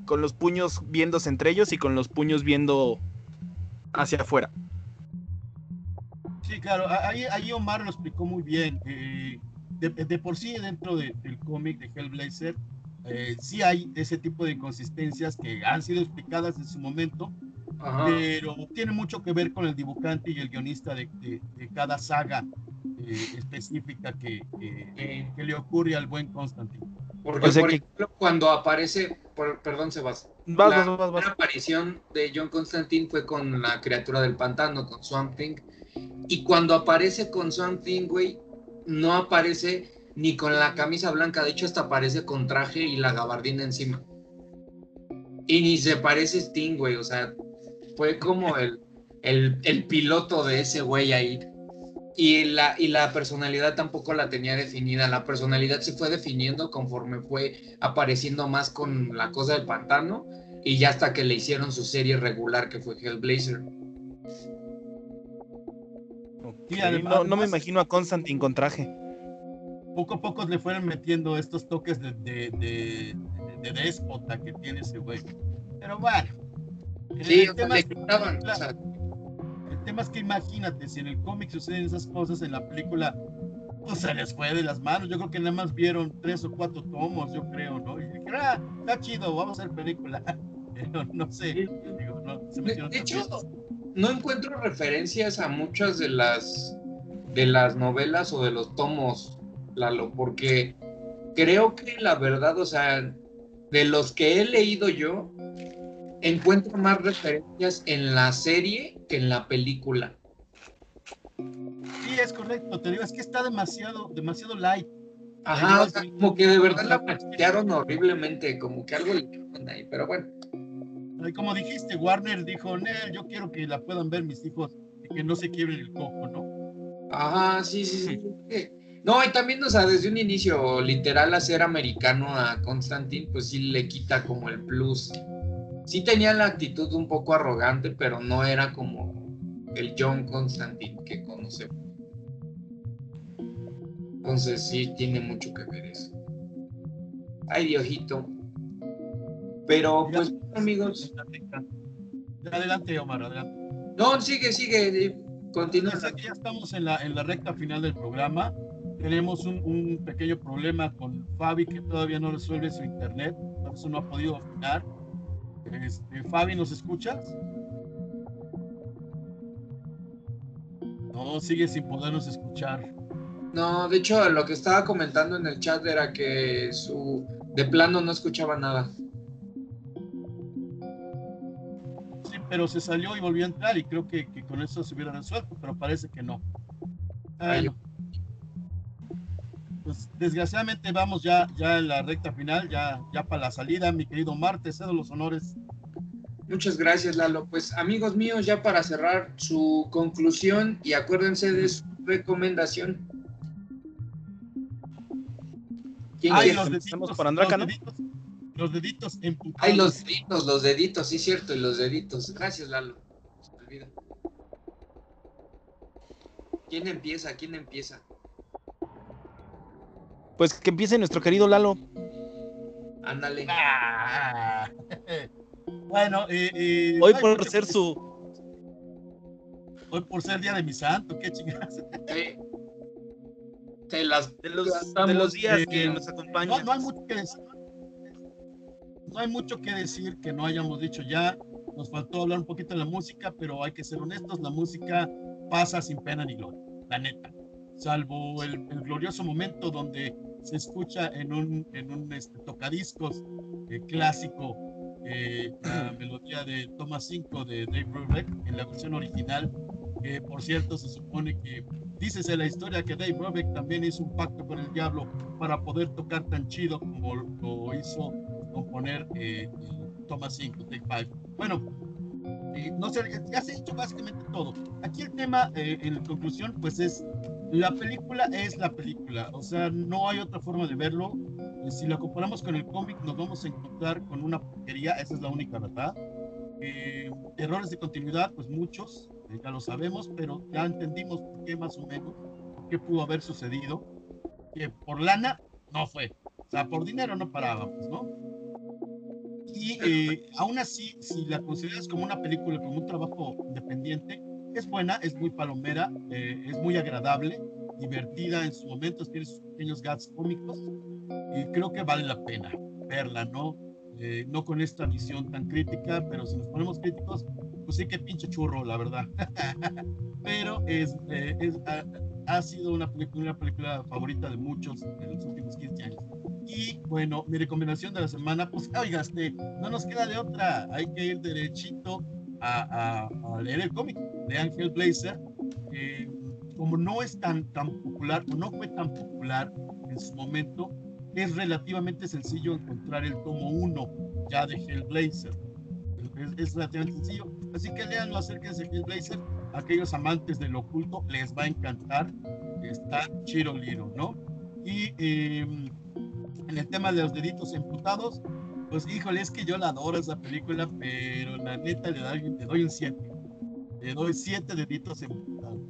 con los puños viéndose entre ellos y con los puños viendo hacia afuera. Sí, claro, ahí, ahí Omar lo explicó muy bien. eh, de, por sí, dentro de- del cómic de Hellblazer, eh, sí hay ese tipo de inconsistencias que han sido explicadas en su momento, Ajá. pero tiene mucho que ver con el dibujante y el guionista de, de- de cada saga eh, específica que, Eh, le ocurre al buen Constantine. porque, O sea por que- ejemplo, cuando aparece, por- perdón, Sebas, Vas, La vas, vas, vas. primera aparición de John Constantine fue con la criatura del pantano, con Swamp Thing. Y cuando aparece con Swamp Thing, güey, no aparece ni con la camisa blanca. De hecho, hasta aparece con traje y la gabardina encima. Y ni se parece Sting, güey. O sea, fue como el, el, el piloto de ese güey ahí. Y la, y la personalidad tampoco la tenía definida. La personalidad se fue definiendo conforme fue apareciendo más con la cosa del pantano y ya hasta que le hicieron su serie regular que fue Hellblazer. Sí, Ok, además- no, no me imagino a Constantine con traje. Poco a poco le fueron metiendo estos toques de, de, de, de déspota que tiene ese güey. Pero bueno. Sí, el o tema es o sea, El tema es que imagínate, si en el cómic suceden esas cosas, en la película, pues se les fue de las manos. Yo creo que nada más vieron tres o cuatro tomos, yo creo, ¿no? Y dijeron, ah, está chido, vamos a hacer película. <laughs> Pero no sé, digo, no, se de, hecho, no encuentro referencias a muchas de las de las novelas o de los tomos, Lalo, porque creo que la verdad, o sea, de los que he leído yo, encuentro más referencias en la serie que en la película. Sí, es correcto, te digo, es que está demasiado, demasiado light. Ajá, o sea, como que de verdad la plantearon horriblemente, como que algo le hicieron ahí, pero bueno. Como dijiste, Warner dijo, Nel, yo quiero que la puedan ver mis hijos y que no se quiebren el coco, ¿no? Ajá, sí, sí, sí. No, y también, o sea, desde un inicio, literal, hacer americano a Constantine, pues sí le quita como el plus. Sí tenía la actitud un poco arrogante, pero no era como el John Constantine que conocemos. Entonces sí tiene mucho que ver eso. Ay, Diosito. Pero pues, amigos. Adelante, Omar, adelante. No, sigue, sigue. eh, Continúa. Pues, ya estamos en la, en la recta final del programa. Tenemos un, un pequeño problema con Fabi que todavía no resuelve su internet, por eso no ha podido afinar. Este, Fabi, ¿nos escuchas? No, sigue sin podernos escuchar. No, de hecho, lo que estaba comentando en el chat era que su de plano no escuchaba nada. Sí, pero se salió y volvió a entrar y creo que, que con eso se hubiera resuelto, pero parece que no. Ay, pues desgraciadamente vamos ya, ya en la recta final, ya, ya para la salida, mi querido Omar, te cedo los honores. Muchas gracias, Lalo. Pues amigos míos, ya para cerrar su conclusión y acuérdense de su recomendación. ¿Quién Ay, los deditos, por Andraka, los ¿no? deditos, los deditos emputados. Ay, los deditos, los deditos, sí, cierto, y los deditos. Gracias, Lalo. Se me olvida. ¿Quién empieza? ¿Quién empieza? Pues que empiece nuestro querido Lalo. Ándale. Ah. <laughs> Bueno, eh, eh, Hoy por ser que- su. Hoy por ser día de mi santo, qué chingadas. Sí. Se las De los, de días eh, que nos No, acompañan. no hay mucho que decir. No hay mucho que decir que no hayamos dicho ya. Nos faltó hablar un poquito de la música, pero hay que ser honestos, la música pasa sin pena ni gloria, la neta. salvo el, glorioso momento donde se escucha en un, en un este, tocadiscos eh, clásico eh, la melodía de Toma 5 de Dave Brubeck en la versión original, que por cierto se supone que dícese la historia que Dave Brubeck también hizo un pacto con el diablo para poder tocar tan chido como lo hizo componer eh, Toma 5, Take 5. Bueno, no sé, ya se ha dicho básicamente todo. Aquí el tema, eh, en conclusión, pues es, la película es la película, o sea, no hay otra forma de verlo. Si la comparamos con el cómic, nos vamos a encontrar con una porquería, esa es la única verdad. Eh, errores de continuidad, pues muchos, eh, ya lo sabemos, pero ya entendimos qué más o menos, qué pudo haber sucedido. Que por lana no fue, o sea, por dinero no parábamos, ¿no? Y eh, aún así, si la consideras como una película, como un trabajo independiente, es buena, es muy palomera, eh, es muy agradable, divertida en sus momentos, tiene sus pequeños gags cómicos y creo que vale la pena verla, ¿no? Eh, no con esta visión tan crítica, pero si nos ponemos críticos, pues sí que pinche churro, la verdad. <laughs> pero es, es ha, ha, sido una película, una película favorita de muchos en los últimos 15 años. Y bueno, mi recomendación de la semana, pues <laughs> oiga, este, no nos queda de otra, hay que ir derechito a, a, leer el cómic de Ángel Blazer. como no es tan, tan popular, o no fue tan popular en su momento, es relativamente sencillo encontrar el tomo 1 ya de Hellblazer. Es, es relativamente sencillo. Así que leanlo, acérquense a Hellblazer. Aquellos amantes del oculto les va a encantar. Está liro, ¿no? Y eh, en el tema de los deditos emputados, pues híjole, es que yo la adoro esa película, pero la neta le, doy, le doy un 7. Le doy 7 deditos emputados.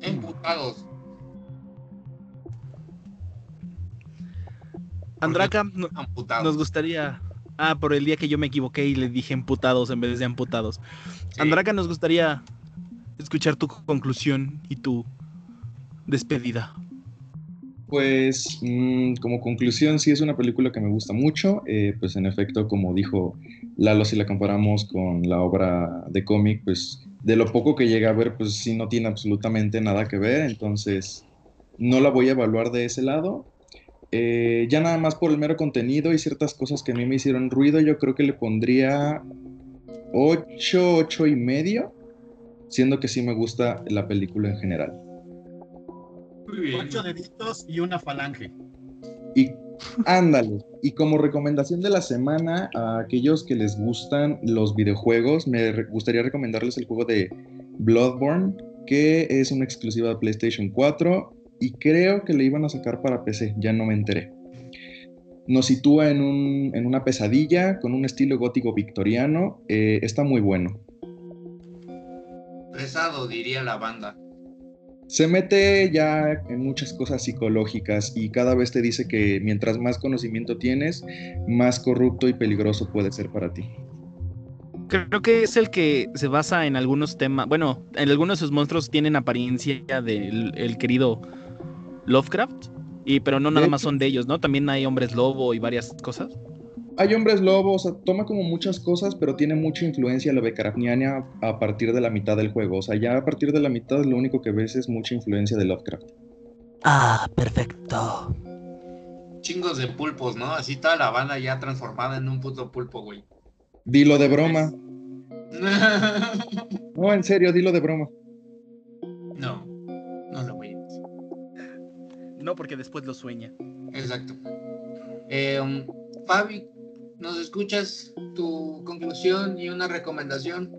Emputados. Andraka, nos gustaría. Ah, por el día que yo me equivoqué y le dije emputados en vez de amputados. Andraka, nos gustaría escuchar tu conclusión y tu despedida. Pues mm, como conclusión, sí es una película que me gusta mucho. Eh, pues en efecto, como dijo Lalo, si la comparamos con la obra de cómic, pues de lo poco que llega a ver, pues sí no tiene absolutamente nada que ver. Entonces, no la voy a evaluar de ese lado. Eh, ya nada más por el mero contenido y ciertas cosas que a mí me hicieron ruido, yo creo que le pondría 8, 8 y medio, siendo que sí me gusta la película en general. Ocho deditos y una falange. Y ándale. Y como recomendación de la semana, a aquellos que les gustan los videojuegos, me gustaría recomendarles el juego de Bloodborne, que es una exclusiva de PlayStation 4 y creo que le iban a sacar para PC, ya no me enteré. Nos sitúa en, una pesadilla con un estilo gótico victoriano, eh, está muy bueno. Pesado, diría la banda se mete ya en muchas cosas psicológicas y cada vez te dice que mientras más conocimiento tienes, más corrupto y peligroso puede ser para ti. Creo que es el que se basa en algunos temas, bueno, en algunos de sus monstruos tienen apariencia del querido Lovecraft, y pero no nada más son de ellos, ¿no? También hay hombres lobo y varias cosas hay hombres lobos, o sea, toma como muchas cosas, pero tiene mucha influencia la Becarafniania a partir de la mitad del juego. O sea, ya a partir de la mitad lo único que ves es mucha influencia de Lovecraft. Ah, perfecto. Chingos de pulpos, ¿no? Así toda la banda ya transformada en un puto pulpo, güey. Dilo de broma. <laughs> no, en serio, dilo de broma. No, no lo voy a decir. No, porque después lo sueña. Exacto. Eh, um, Fabi, ¿nos escuchas tu conclusión y una recomendación?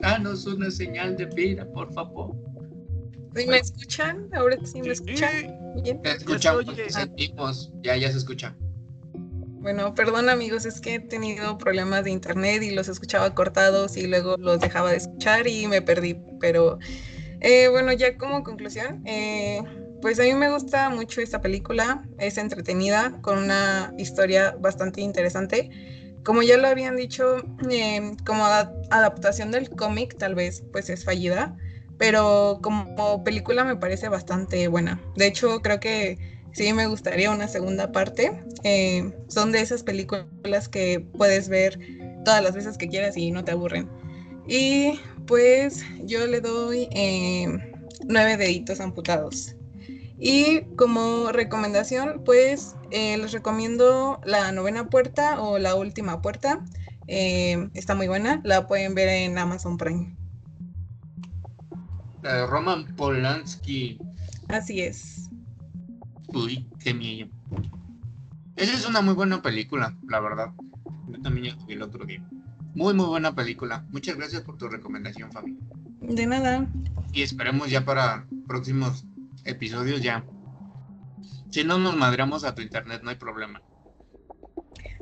danos una señal de vida, por favor. ¿Sí me escuchan? Ahora sí me escuchan. Bien. Te escuchamos, sentimos. Ya, ya se escucha. Bueno, perdón amigos, es que he tenido problemas de internet y los escuchaba cortados y luego los dejaba de escuchar y me perdí. Pero eh, bueno, ya como conclusión, eh, pues a mí me gusta mucho esta película, es entretenida, con una historia bastante interesante. Como ya lo habían dicho, em, como adaptación del cómic tal vez pues es fallida, pero como película me parece bastante buena. De hecho, creo que sí me gustaría una segunda parte. Em, son de esas películas que puedes ver todas las veces que quieras y no te aburren. Y pues yo le doy... Em, Nueve deditos amputados. Y como recomendación, pues eh, les recomiendo la novena puerta o la última puerta. Eh, está muy buena, la pueden ver en Amazon Prime. Roman Polanski. Así es. Uy, qué miedo. Esa es una muy buena película, la verdad. Yo también ya vi el otro día. Muy, muy buena película. Muchas gracias por tu recomendación, Fabi. De nada. Y esperemos ya para próximos episodios ya. Si no nos madreamos a tu internet, no hay problema.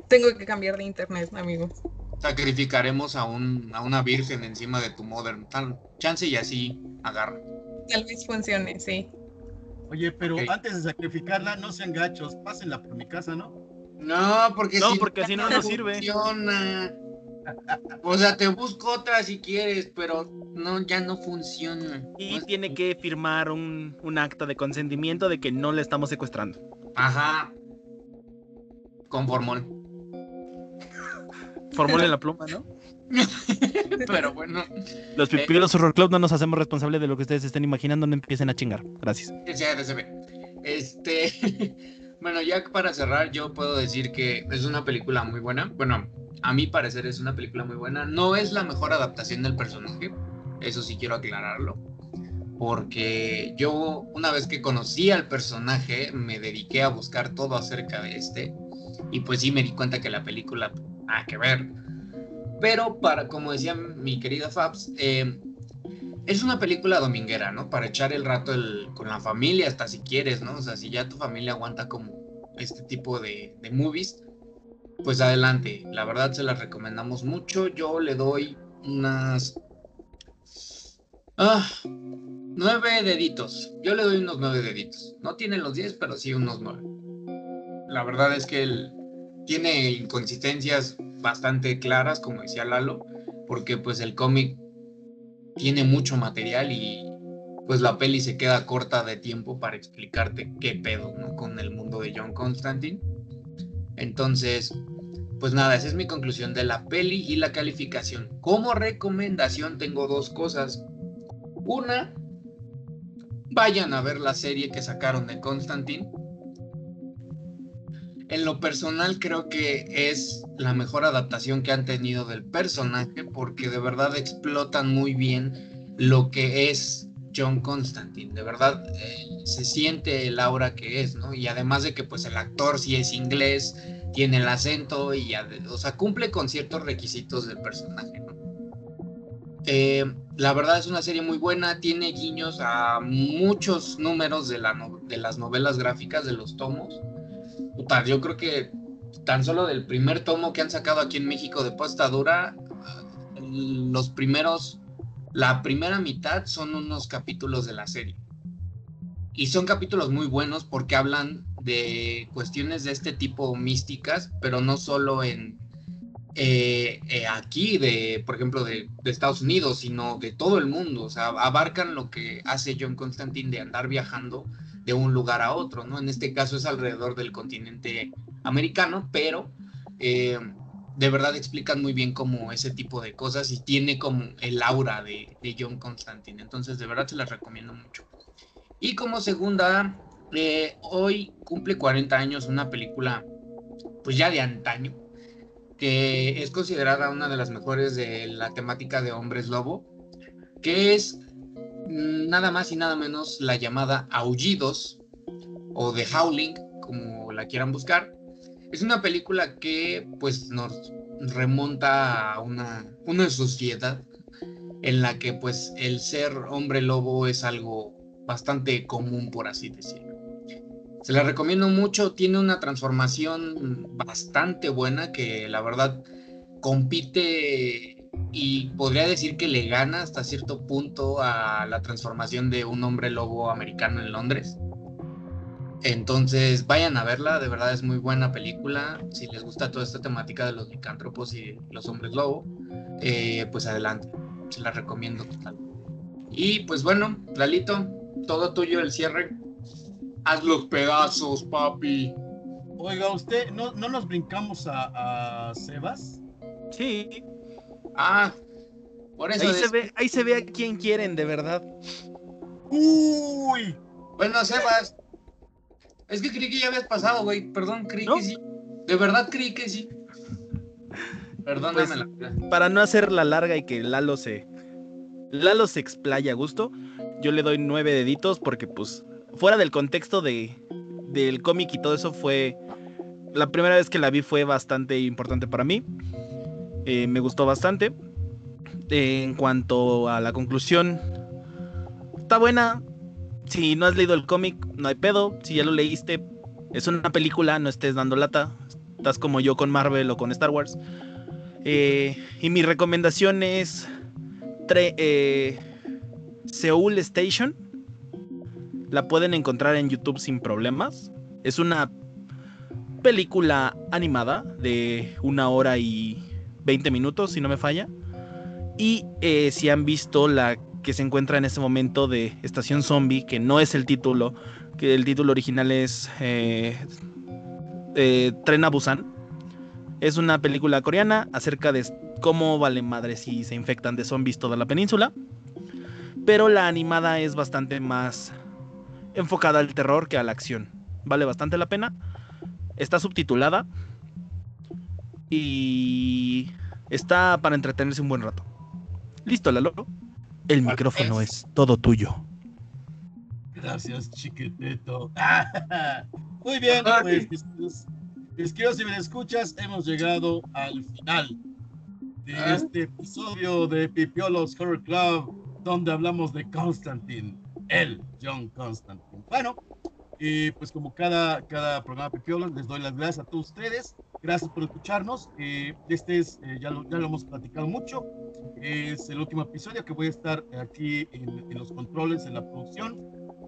Tengo que cambiar de internet, amigos. Sacrificaremos a, un, a una virgen encima de tu modem. Tal chance y así agarra. Tal vez funcione, sí. Oye, pero antes de sacrificarla, no sean gachos, pásenla por mi casa, ¿no? No, porque no, si porque si no, no sirve. Funciona. O sea, te busco otra si quieres, pero no, ya no funciona. Y tiene que firmar un, un acta de consentimiento de que no le estamos secuestrando. Ajá. Con formol. Formol en la pluma, ¿no? <laughs> Pero bueno. Los Pipilos Horror Club no nos hacemos responsables de lo que ustedes estén imaginando, no empiecen a chingar. Gracias. Este. <laughs> bueno, ya para cerrar, yo puedo decir que es una película muy buena. Bueno, a mi parecer es una película muy buena. No es la mejor adaptación del personaje, eso sí quiero aclararlo. Porque yo, una vez que conocí al personaje, me dediqué a buscar todo acerca de este. Y pues sí me di cuenta que la película, nada que ver. Pero para, como decía mi querida Fabs, eh, es una película dominguera, ¿no? Para echar el rato con la familia, hasta si quieres, ¿no? O sea, si ya tu familia aguanta como este tipo de, de movies, pues adelante. La verdad se las recomendamos mucho. Yo le doy unas... Ah, nueve deditos. Yo le doy unos nueve deditos. No tiene los diez, pero sí unos nueve. La verdad es que él tiene inconsistencias bastante claras, como decía Lalo, porque pues el cómic tiene mucho material y pues la peli se queda corta de tiempo para explicarte qué pedo, ¿no? Con el mundo de John Constantine. Entonces, pues nada, esa es mi conclusión de la peli y la calificación. Como recomendación tengo dos cosas. Una, vayan a ver la serie que sacaron de Constantine. En lo personal creo que es la mejor adaptación que han tenido del personaje porque de verdad explotan muy bien lo que es John Constantine. De verdad eh, se siente el aura que es, ¿no? Y además de que pues el actor sí es inglés, tiene el acento y, o sea, cumple con ciertos requisitos del personaje, ¿no? Eh, la verdad es una serie muy buena, tiene guiños a muchos números de, la de las novelas gráficas de los tomos. Puta, yo creo que tan solo del primer tomo que han sacado aquí en México de Posta Dura, los primeros, la primera mitad son unos capítulos de la serie. Y son capítulos muy buenos porque hablan de cuestiones de este tipo místicas, pero no solo en eh, eh, aquí, de, por ejemplo, de, Estados Unidos, sino de todo el mundo. O sea, abarcan lo que hace John Constantine de andar viajando de un lugar a otro, ¿no? En este caso es alrededor del continente americano, pero eh, de verdad explican muy bien como ese tipo de cosas y tiene como el aura de, de John Constantine. Entonces, de verdad se las recomiendo mucho. Y como segunda eh, hoy cumple 40 años una película, pues ya de antaño, que es considerada una de las mejores de la temática de hombres lobo, que es nada más y nada menos la llamada Aullidos o The Howling, como la quieran buscar. Es una película que pues nos remonta a una, una sociedad en la que pues el ser hombre lobo es algo bastante común, por así decirlo. Se la recomiendo mucho, tiene una transformación bastante buena que la verdad compite y podría decir que le gana hasta cierto punto a la transformación de un hombre lobo americano en Londres. Entonces vayan a verla, de verdad es muy buena película. Si les gusta toda esta temática de los licántropos y los hombres lobo, eh, pues adelante, se la recomiendo total. Y pues bueno, Lalito, todo tuyo el cierre. Haz los pedazos, papi. Oiga, ¿usted no, no nos brincamos a, Sebas? Sí. Ah, por eso. Ahí, se ve, ahí se ve a quién quieren, de verdad. Uy. Bueno, Sebas. Es que creí que ya habías pasado, güey. Perdón, creí ¿No? que sí. De verdad creí que sí. Perdóname Pues, la. Para no hacerla larga y que Lalo se. Lalo se explaya a gusto, yo le doy nueve deditos porque, pues, fuera del contexto de, del cómic y todo eso, fue. La primera vez que la vi fue bastante importante para mí. Eh, me gustó bastante. En cuanto a la conclusión, está buena. Si no has leído el cómic, no hay pedo. Si ya lo leíste, es una película, no estés dando lata. Estás como yo con Marvel o con Star Wars. Eh, y mi recomendación es tre- eh, Seoul Station. La pueden encontrar en YouTube sin problemas. Es una película animada de una hora y 20 minutos, si no me falla. Y eh, si han visto la que se encuentra en este momento de Estación Zombie, que no es el título, que el título original es eh, eh, Tren a Busan. Es una película coreana acerca de cómo vale madre si se infectan de zombies toda la península. Pero la animada es bastante más enfocada al terror que a la acción. Vale bastante la pena. Está subtitulada. Y está para entretenerse un buen rato. Listo, Lalo. El micrófono pues. es todo tuyo. Gracias, chiquitito. <laughs> Muy bien, pues, mis queridos- mis queridos y me escuchas, hemos llegado al final de Ah. este episodio de Pipiolos Horror Club, donde hablamos de Constantine, el John Constantine. Bueno, y pues como cada, cada programa Pipiolos, les doy las gracias a todos ustedes. Gracias por escucharnos. Eh, este es, eh, ya, lo, ya lo hemos platicado mucho. Es el último episodio que voy a estar aquí en, en los controles, en la producción.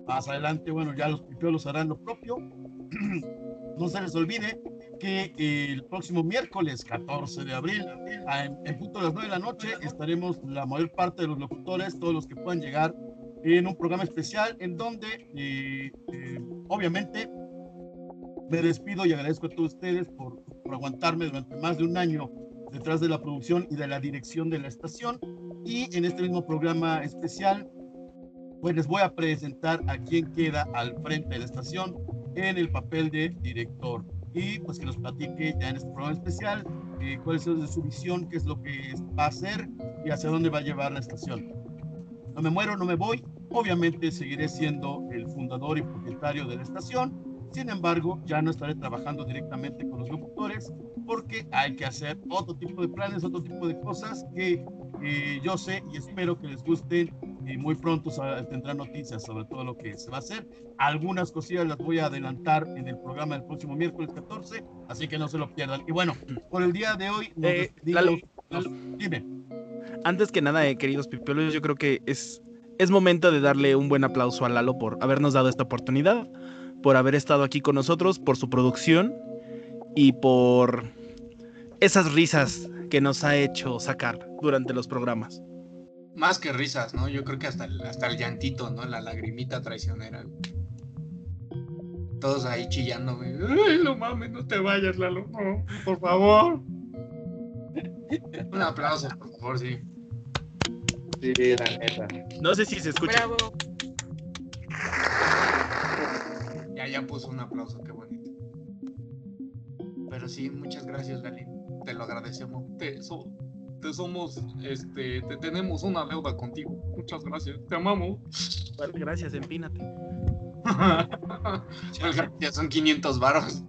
Más adelante, bueno, ya los pipiolos harán lo propio. <clears throat> no se les olvide que el próximo miércoles 14 de abril, en punto de las 9 de la noche, estaremos la mayor parte de los locutores, todos los que puedan llegar, en un programa especial en donde, eh, eh, obviamente, me despido y agradezco a todos ustedes por, por aguantarme durante más de un año detrás de la producción y de la dirección de la estación. Y en este mismo programa especial, pues les voy a presentar a quien queda al frente de la estación en el papel de director. Y pues que nos platique ya en este programa especial eh, cuál es su visión, qué es lo que va a hacer y hacia dónde va a llevar la estación. No me muero, no me voy. Obviamente seguiré siendo el fundador y propietario de la estación. Sin embargo, ya no estaré trabajando directamente con los locutores porque hay que hacer otro tipo de planes, otro tipo de cosas que eh, yo sé y espero que les gusten y muy pronto tendrán noticias sobre todo lo que se va a hacer. Algunas cosillas las voy a adelantar en el programa del próximo miércoles 14, así que no se lo pierdan. Y bueno, por el día de hoy nos Eh. Lalo, nos- dime. Antes que nada, eh, queridos pipiolos, yo creo que es, es momento de darle un buen aplauso a Lalo por habernos dado esta oportunidad, por haber estado aquí con nosotros, por su producción y por esas risas que nos ha hecho sacar durante los programas. Más que risas, ¿no? Yo creo que hasta el, hasta el llantito, ¿no? La lagrimita traicionera. Todos ahí chillando, güey. Ay, no mames, no te vayas, Lalo. No, por favor. Un aplauso, por favor, sí. Sí, la neta. No sé si se escucha. Bravo. Ya, ya puso un aplauso, qué bonito. Pero sí, muchas gracias, Galín. Te lo agradecemos. Te, so- te somos, este, te tenemos una deuda contigo. Muchas gracias. Te amamos. Gracias, empínate. <laughs> Muchas gracias, son 500 varos.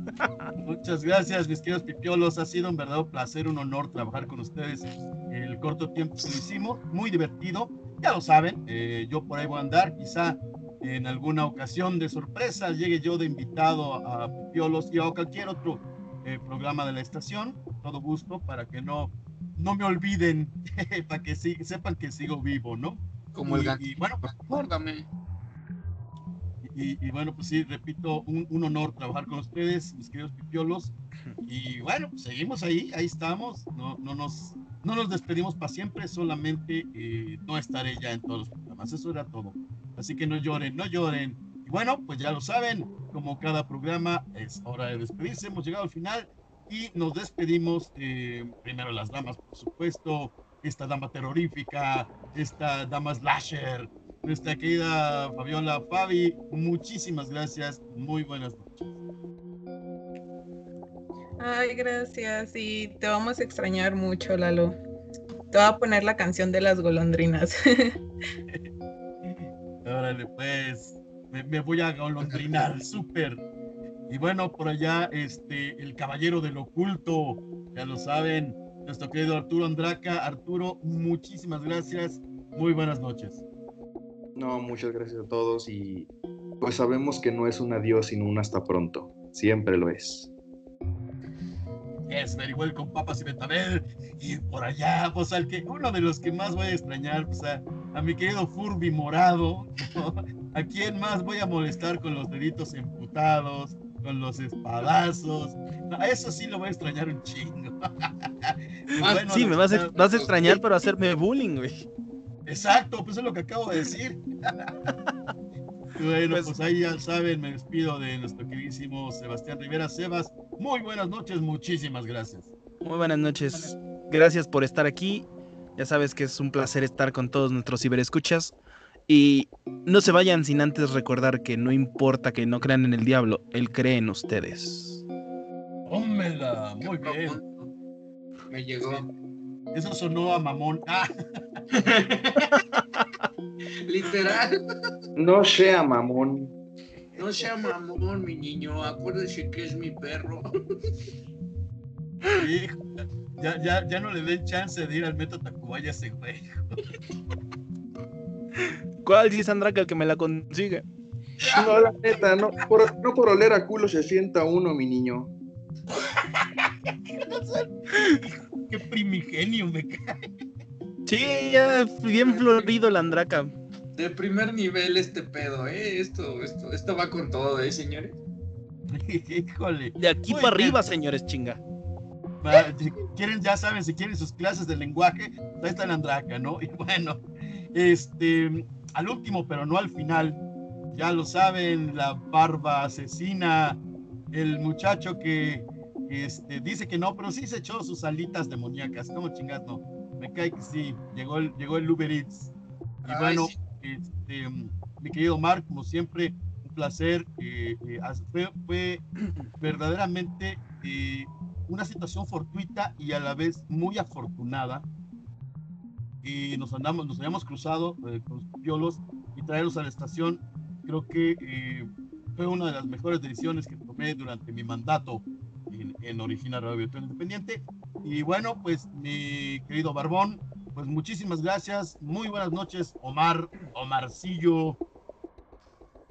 <laughs> Muchas gracias, mis queridos pipiolos. Ha sido un verdadero placer, un honor trabajar con ustedes el corto tiempo que lo hicimos. Muy divertido. Ya lo saben, eh, yo por ahí voy a andar. Quizá en alguna ocasión de sorpresa llegue yo de invitado a, a pipiolos y a cualquier otro eh, programa de la estación. Todo gusto para que no, no me olviden, <laughs> para que sí, sepan que sigo vivo, ¿no? Como el Y- gan- y bueno, Guárdame. Y, y bueno, pues sí, repito, un, un honor trabajar con ustedes, mis queridos pipiolos. Y bueno, pues seguimos ahí, ahí estamos. No, no, nos, no nos despedimos para siempre, solamente eh, no estaré ya en todos los programas. Eso era todo. Así que no lloren, no lloren. Y bueno, pues ya lo saben, como cada programa es hora de despedirse. Hemos llegado al final y nos despedimos. eh, primero las damas, por supuesto. Esta dama terrorífica, esta dama slasher, nuestra querida Fabiola Fabi, muchísimas gracias, muy buenas noches. Ay, gracias, y te vamos a extrañar mucho, Lalo. Te voy a poner la canción de las golondrinas. <laughs> Órale, pues, me, me voy a golondrinar, súper. Y bueno, por allá, este, el caballero del oculto, ya lo saben, nuestro querido Arturo Andraca. Arturo, muchísimas gracias. Muy buenas noches. No, muchas gracias a todos y pues sabemos que no es un adiós sino un hasta pronto. Siempre lo es. Es very well con papas y betabel. Y por allá, pues al que uno de los que más voy a extrañar, pues a, a mi querido Furby morado. ¿no? ¿A quién más voy a molestar con los deditos emputados? Con los espadazos. No, eso sí lo voy a extrañar un chingo. <laughs> Ah, bueno, sí, me vas a, vas a extrañar, pero hacerme bullying, güey. Exacto, pues es lo que acabo de decir. <laughs> Bueno, Pues- pues, ahí ya saben, me despido de nuestro queridísimo Sebastián Rivera Sebas. Muy buenas noches, muchísimas gracias. Muy buenas noches. Gracias por estar aquí. Ya sabes que es un placer estar con todos nuestros ciberescuchas. Y no se vayan sin antes recordar que no importa que no crean en el diablo, él cree en ustedes. Hómela, muy bien. Me llegó. Eso sonó a mamón. Ah, <laughs> Literal. No sea mamón. No sea mamón, mi niño. Acuérdese que es mi perro. hijo, ya, ya, ya no le den chance de ir al Metro Tacubaya a ese güey. ¿Cuál Andraka el que me la consigue? No, la neta, no por, no por oler a culo se sienta uno, mi niño. <laughs> Qué primigenio me cae. Sí, ya bien florido el Andraka. De primer nivel este pedo, ¿eh? Esto, esto, esto va con todo, ¿eh, señores? <laughs> Híjole. De aquí Muy para bien. arriba, señores, chinga. Si quieren, ya saben, si quieren sus clases de lenguaje, ahí está el Andraca, ¿no? Y bueno, este, al último, pero no al final, ya lo saben, la barba asesina, el muchacho que este, dice que no, pero sí se echó sus alitas demoníacas, ¿cómo chingas no? Me cae que sí, llegó el, llegó el Uber Eats. Y Ay, bueno, sí. este, mi querido Mark, como siempre, un placer. eh, eh, fue, fue verdaderamente eh, una situación fortuita y a la vez muy afortunada. Y nos andamos, nos habíamos cruzado eh, con los piolos y traerlos a la estación. Creo que eh, fue una de las mejores decisiones que tomé durante mi mandato en, en Original Radio Virtual Independiente. Y bueno, pues mi querido Barbón, pues muchísimas gracias. Muy buenas noches, Omar, Omarcillo.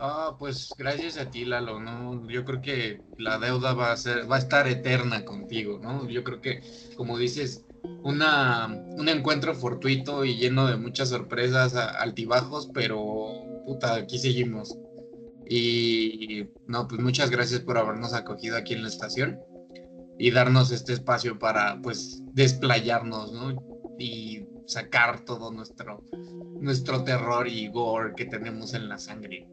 Ah, pues gracias a ti, Lalo, ¿no? Yo creo que la deuda va a ser, va a estar eterna contigo, ¿no? Yo creo que, como dices, una, un encuentro fortuito y lleno de muchas sorpresas, altibajos, pero puta, aquí seguimos. Y no, pues muchas gracias por habernos acogido aquí en la estación y darnos este espacio para, pues, desplayarnos, ¿no? Y sacar todo nuestro, nuestro terror y gore que tenemos en la sangre.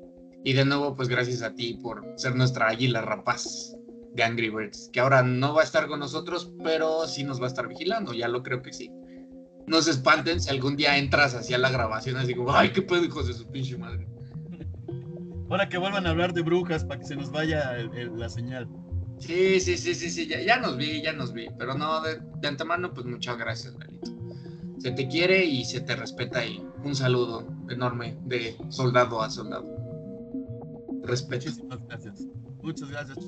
Y de nuevo, pues gracias a ti por ser nuestra águila rapaz de Angry Birds, que ahora no va a estar con nosotros, pero sí nos va a estar vigilando, ya lo creo que sí. No se espanten si algún día entras hacia la grabación así como, ay, qué pedo, hijos de su pinche madre. Ahora que vuelvan a hablar de brujas para que se nos vaya el- el- la señal. Sí, sí, sí, sí, sí, ya, ya nos vi, ya nos vi, pero no, de, de antemano, pues muchas gracias, Lalito. Se te quiere y se te respeta y un saludo enorme de soldado a soldado. Respeto. Muchísimas gracias. Muchas gracias.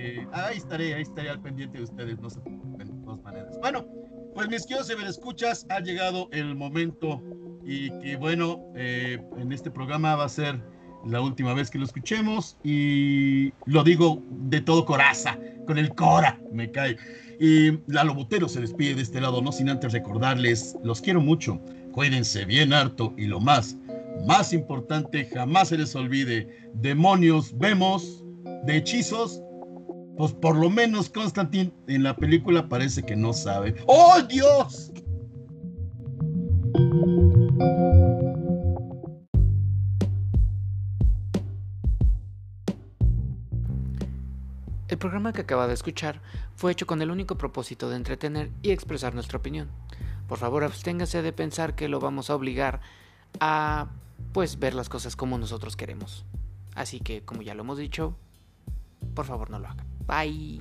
Eh, ahí estaré, ahí estaré al pendiente de ustedes, no se preocupen, de todas maneras. Bueno, pues mis queridos escuchas, ha llegado el momento y que bueno, eh, en este programa va a ser la última vez que lo escuchemos y lo digo de todo coraza, con el cora, me cae. Y Lalo Botero se despide de este lado, no sin antes recordarles, los quiero mucho, cuídense bien harto y lo más, más importante, jamás se les olvide, demonios vemos, de hechizos, pues por lo menos Constantine en la película parece que no sabe. ¡Oh Dios! El programa que acaba de escuchar fue hecho con el único propósito de entretener y expresar nuestra opinión. Por favor, absténgase de pensar que lo vamos a obligar a pues ver las cosas como nosotros queremos. Así que como ya lo hemos dicho, por favor no lo hagan. Bye.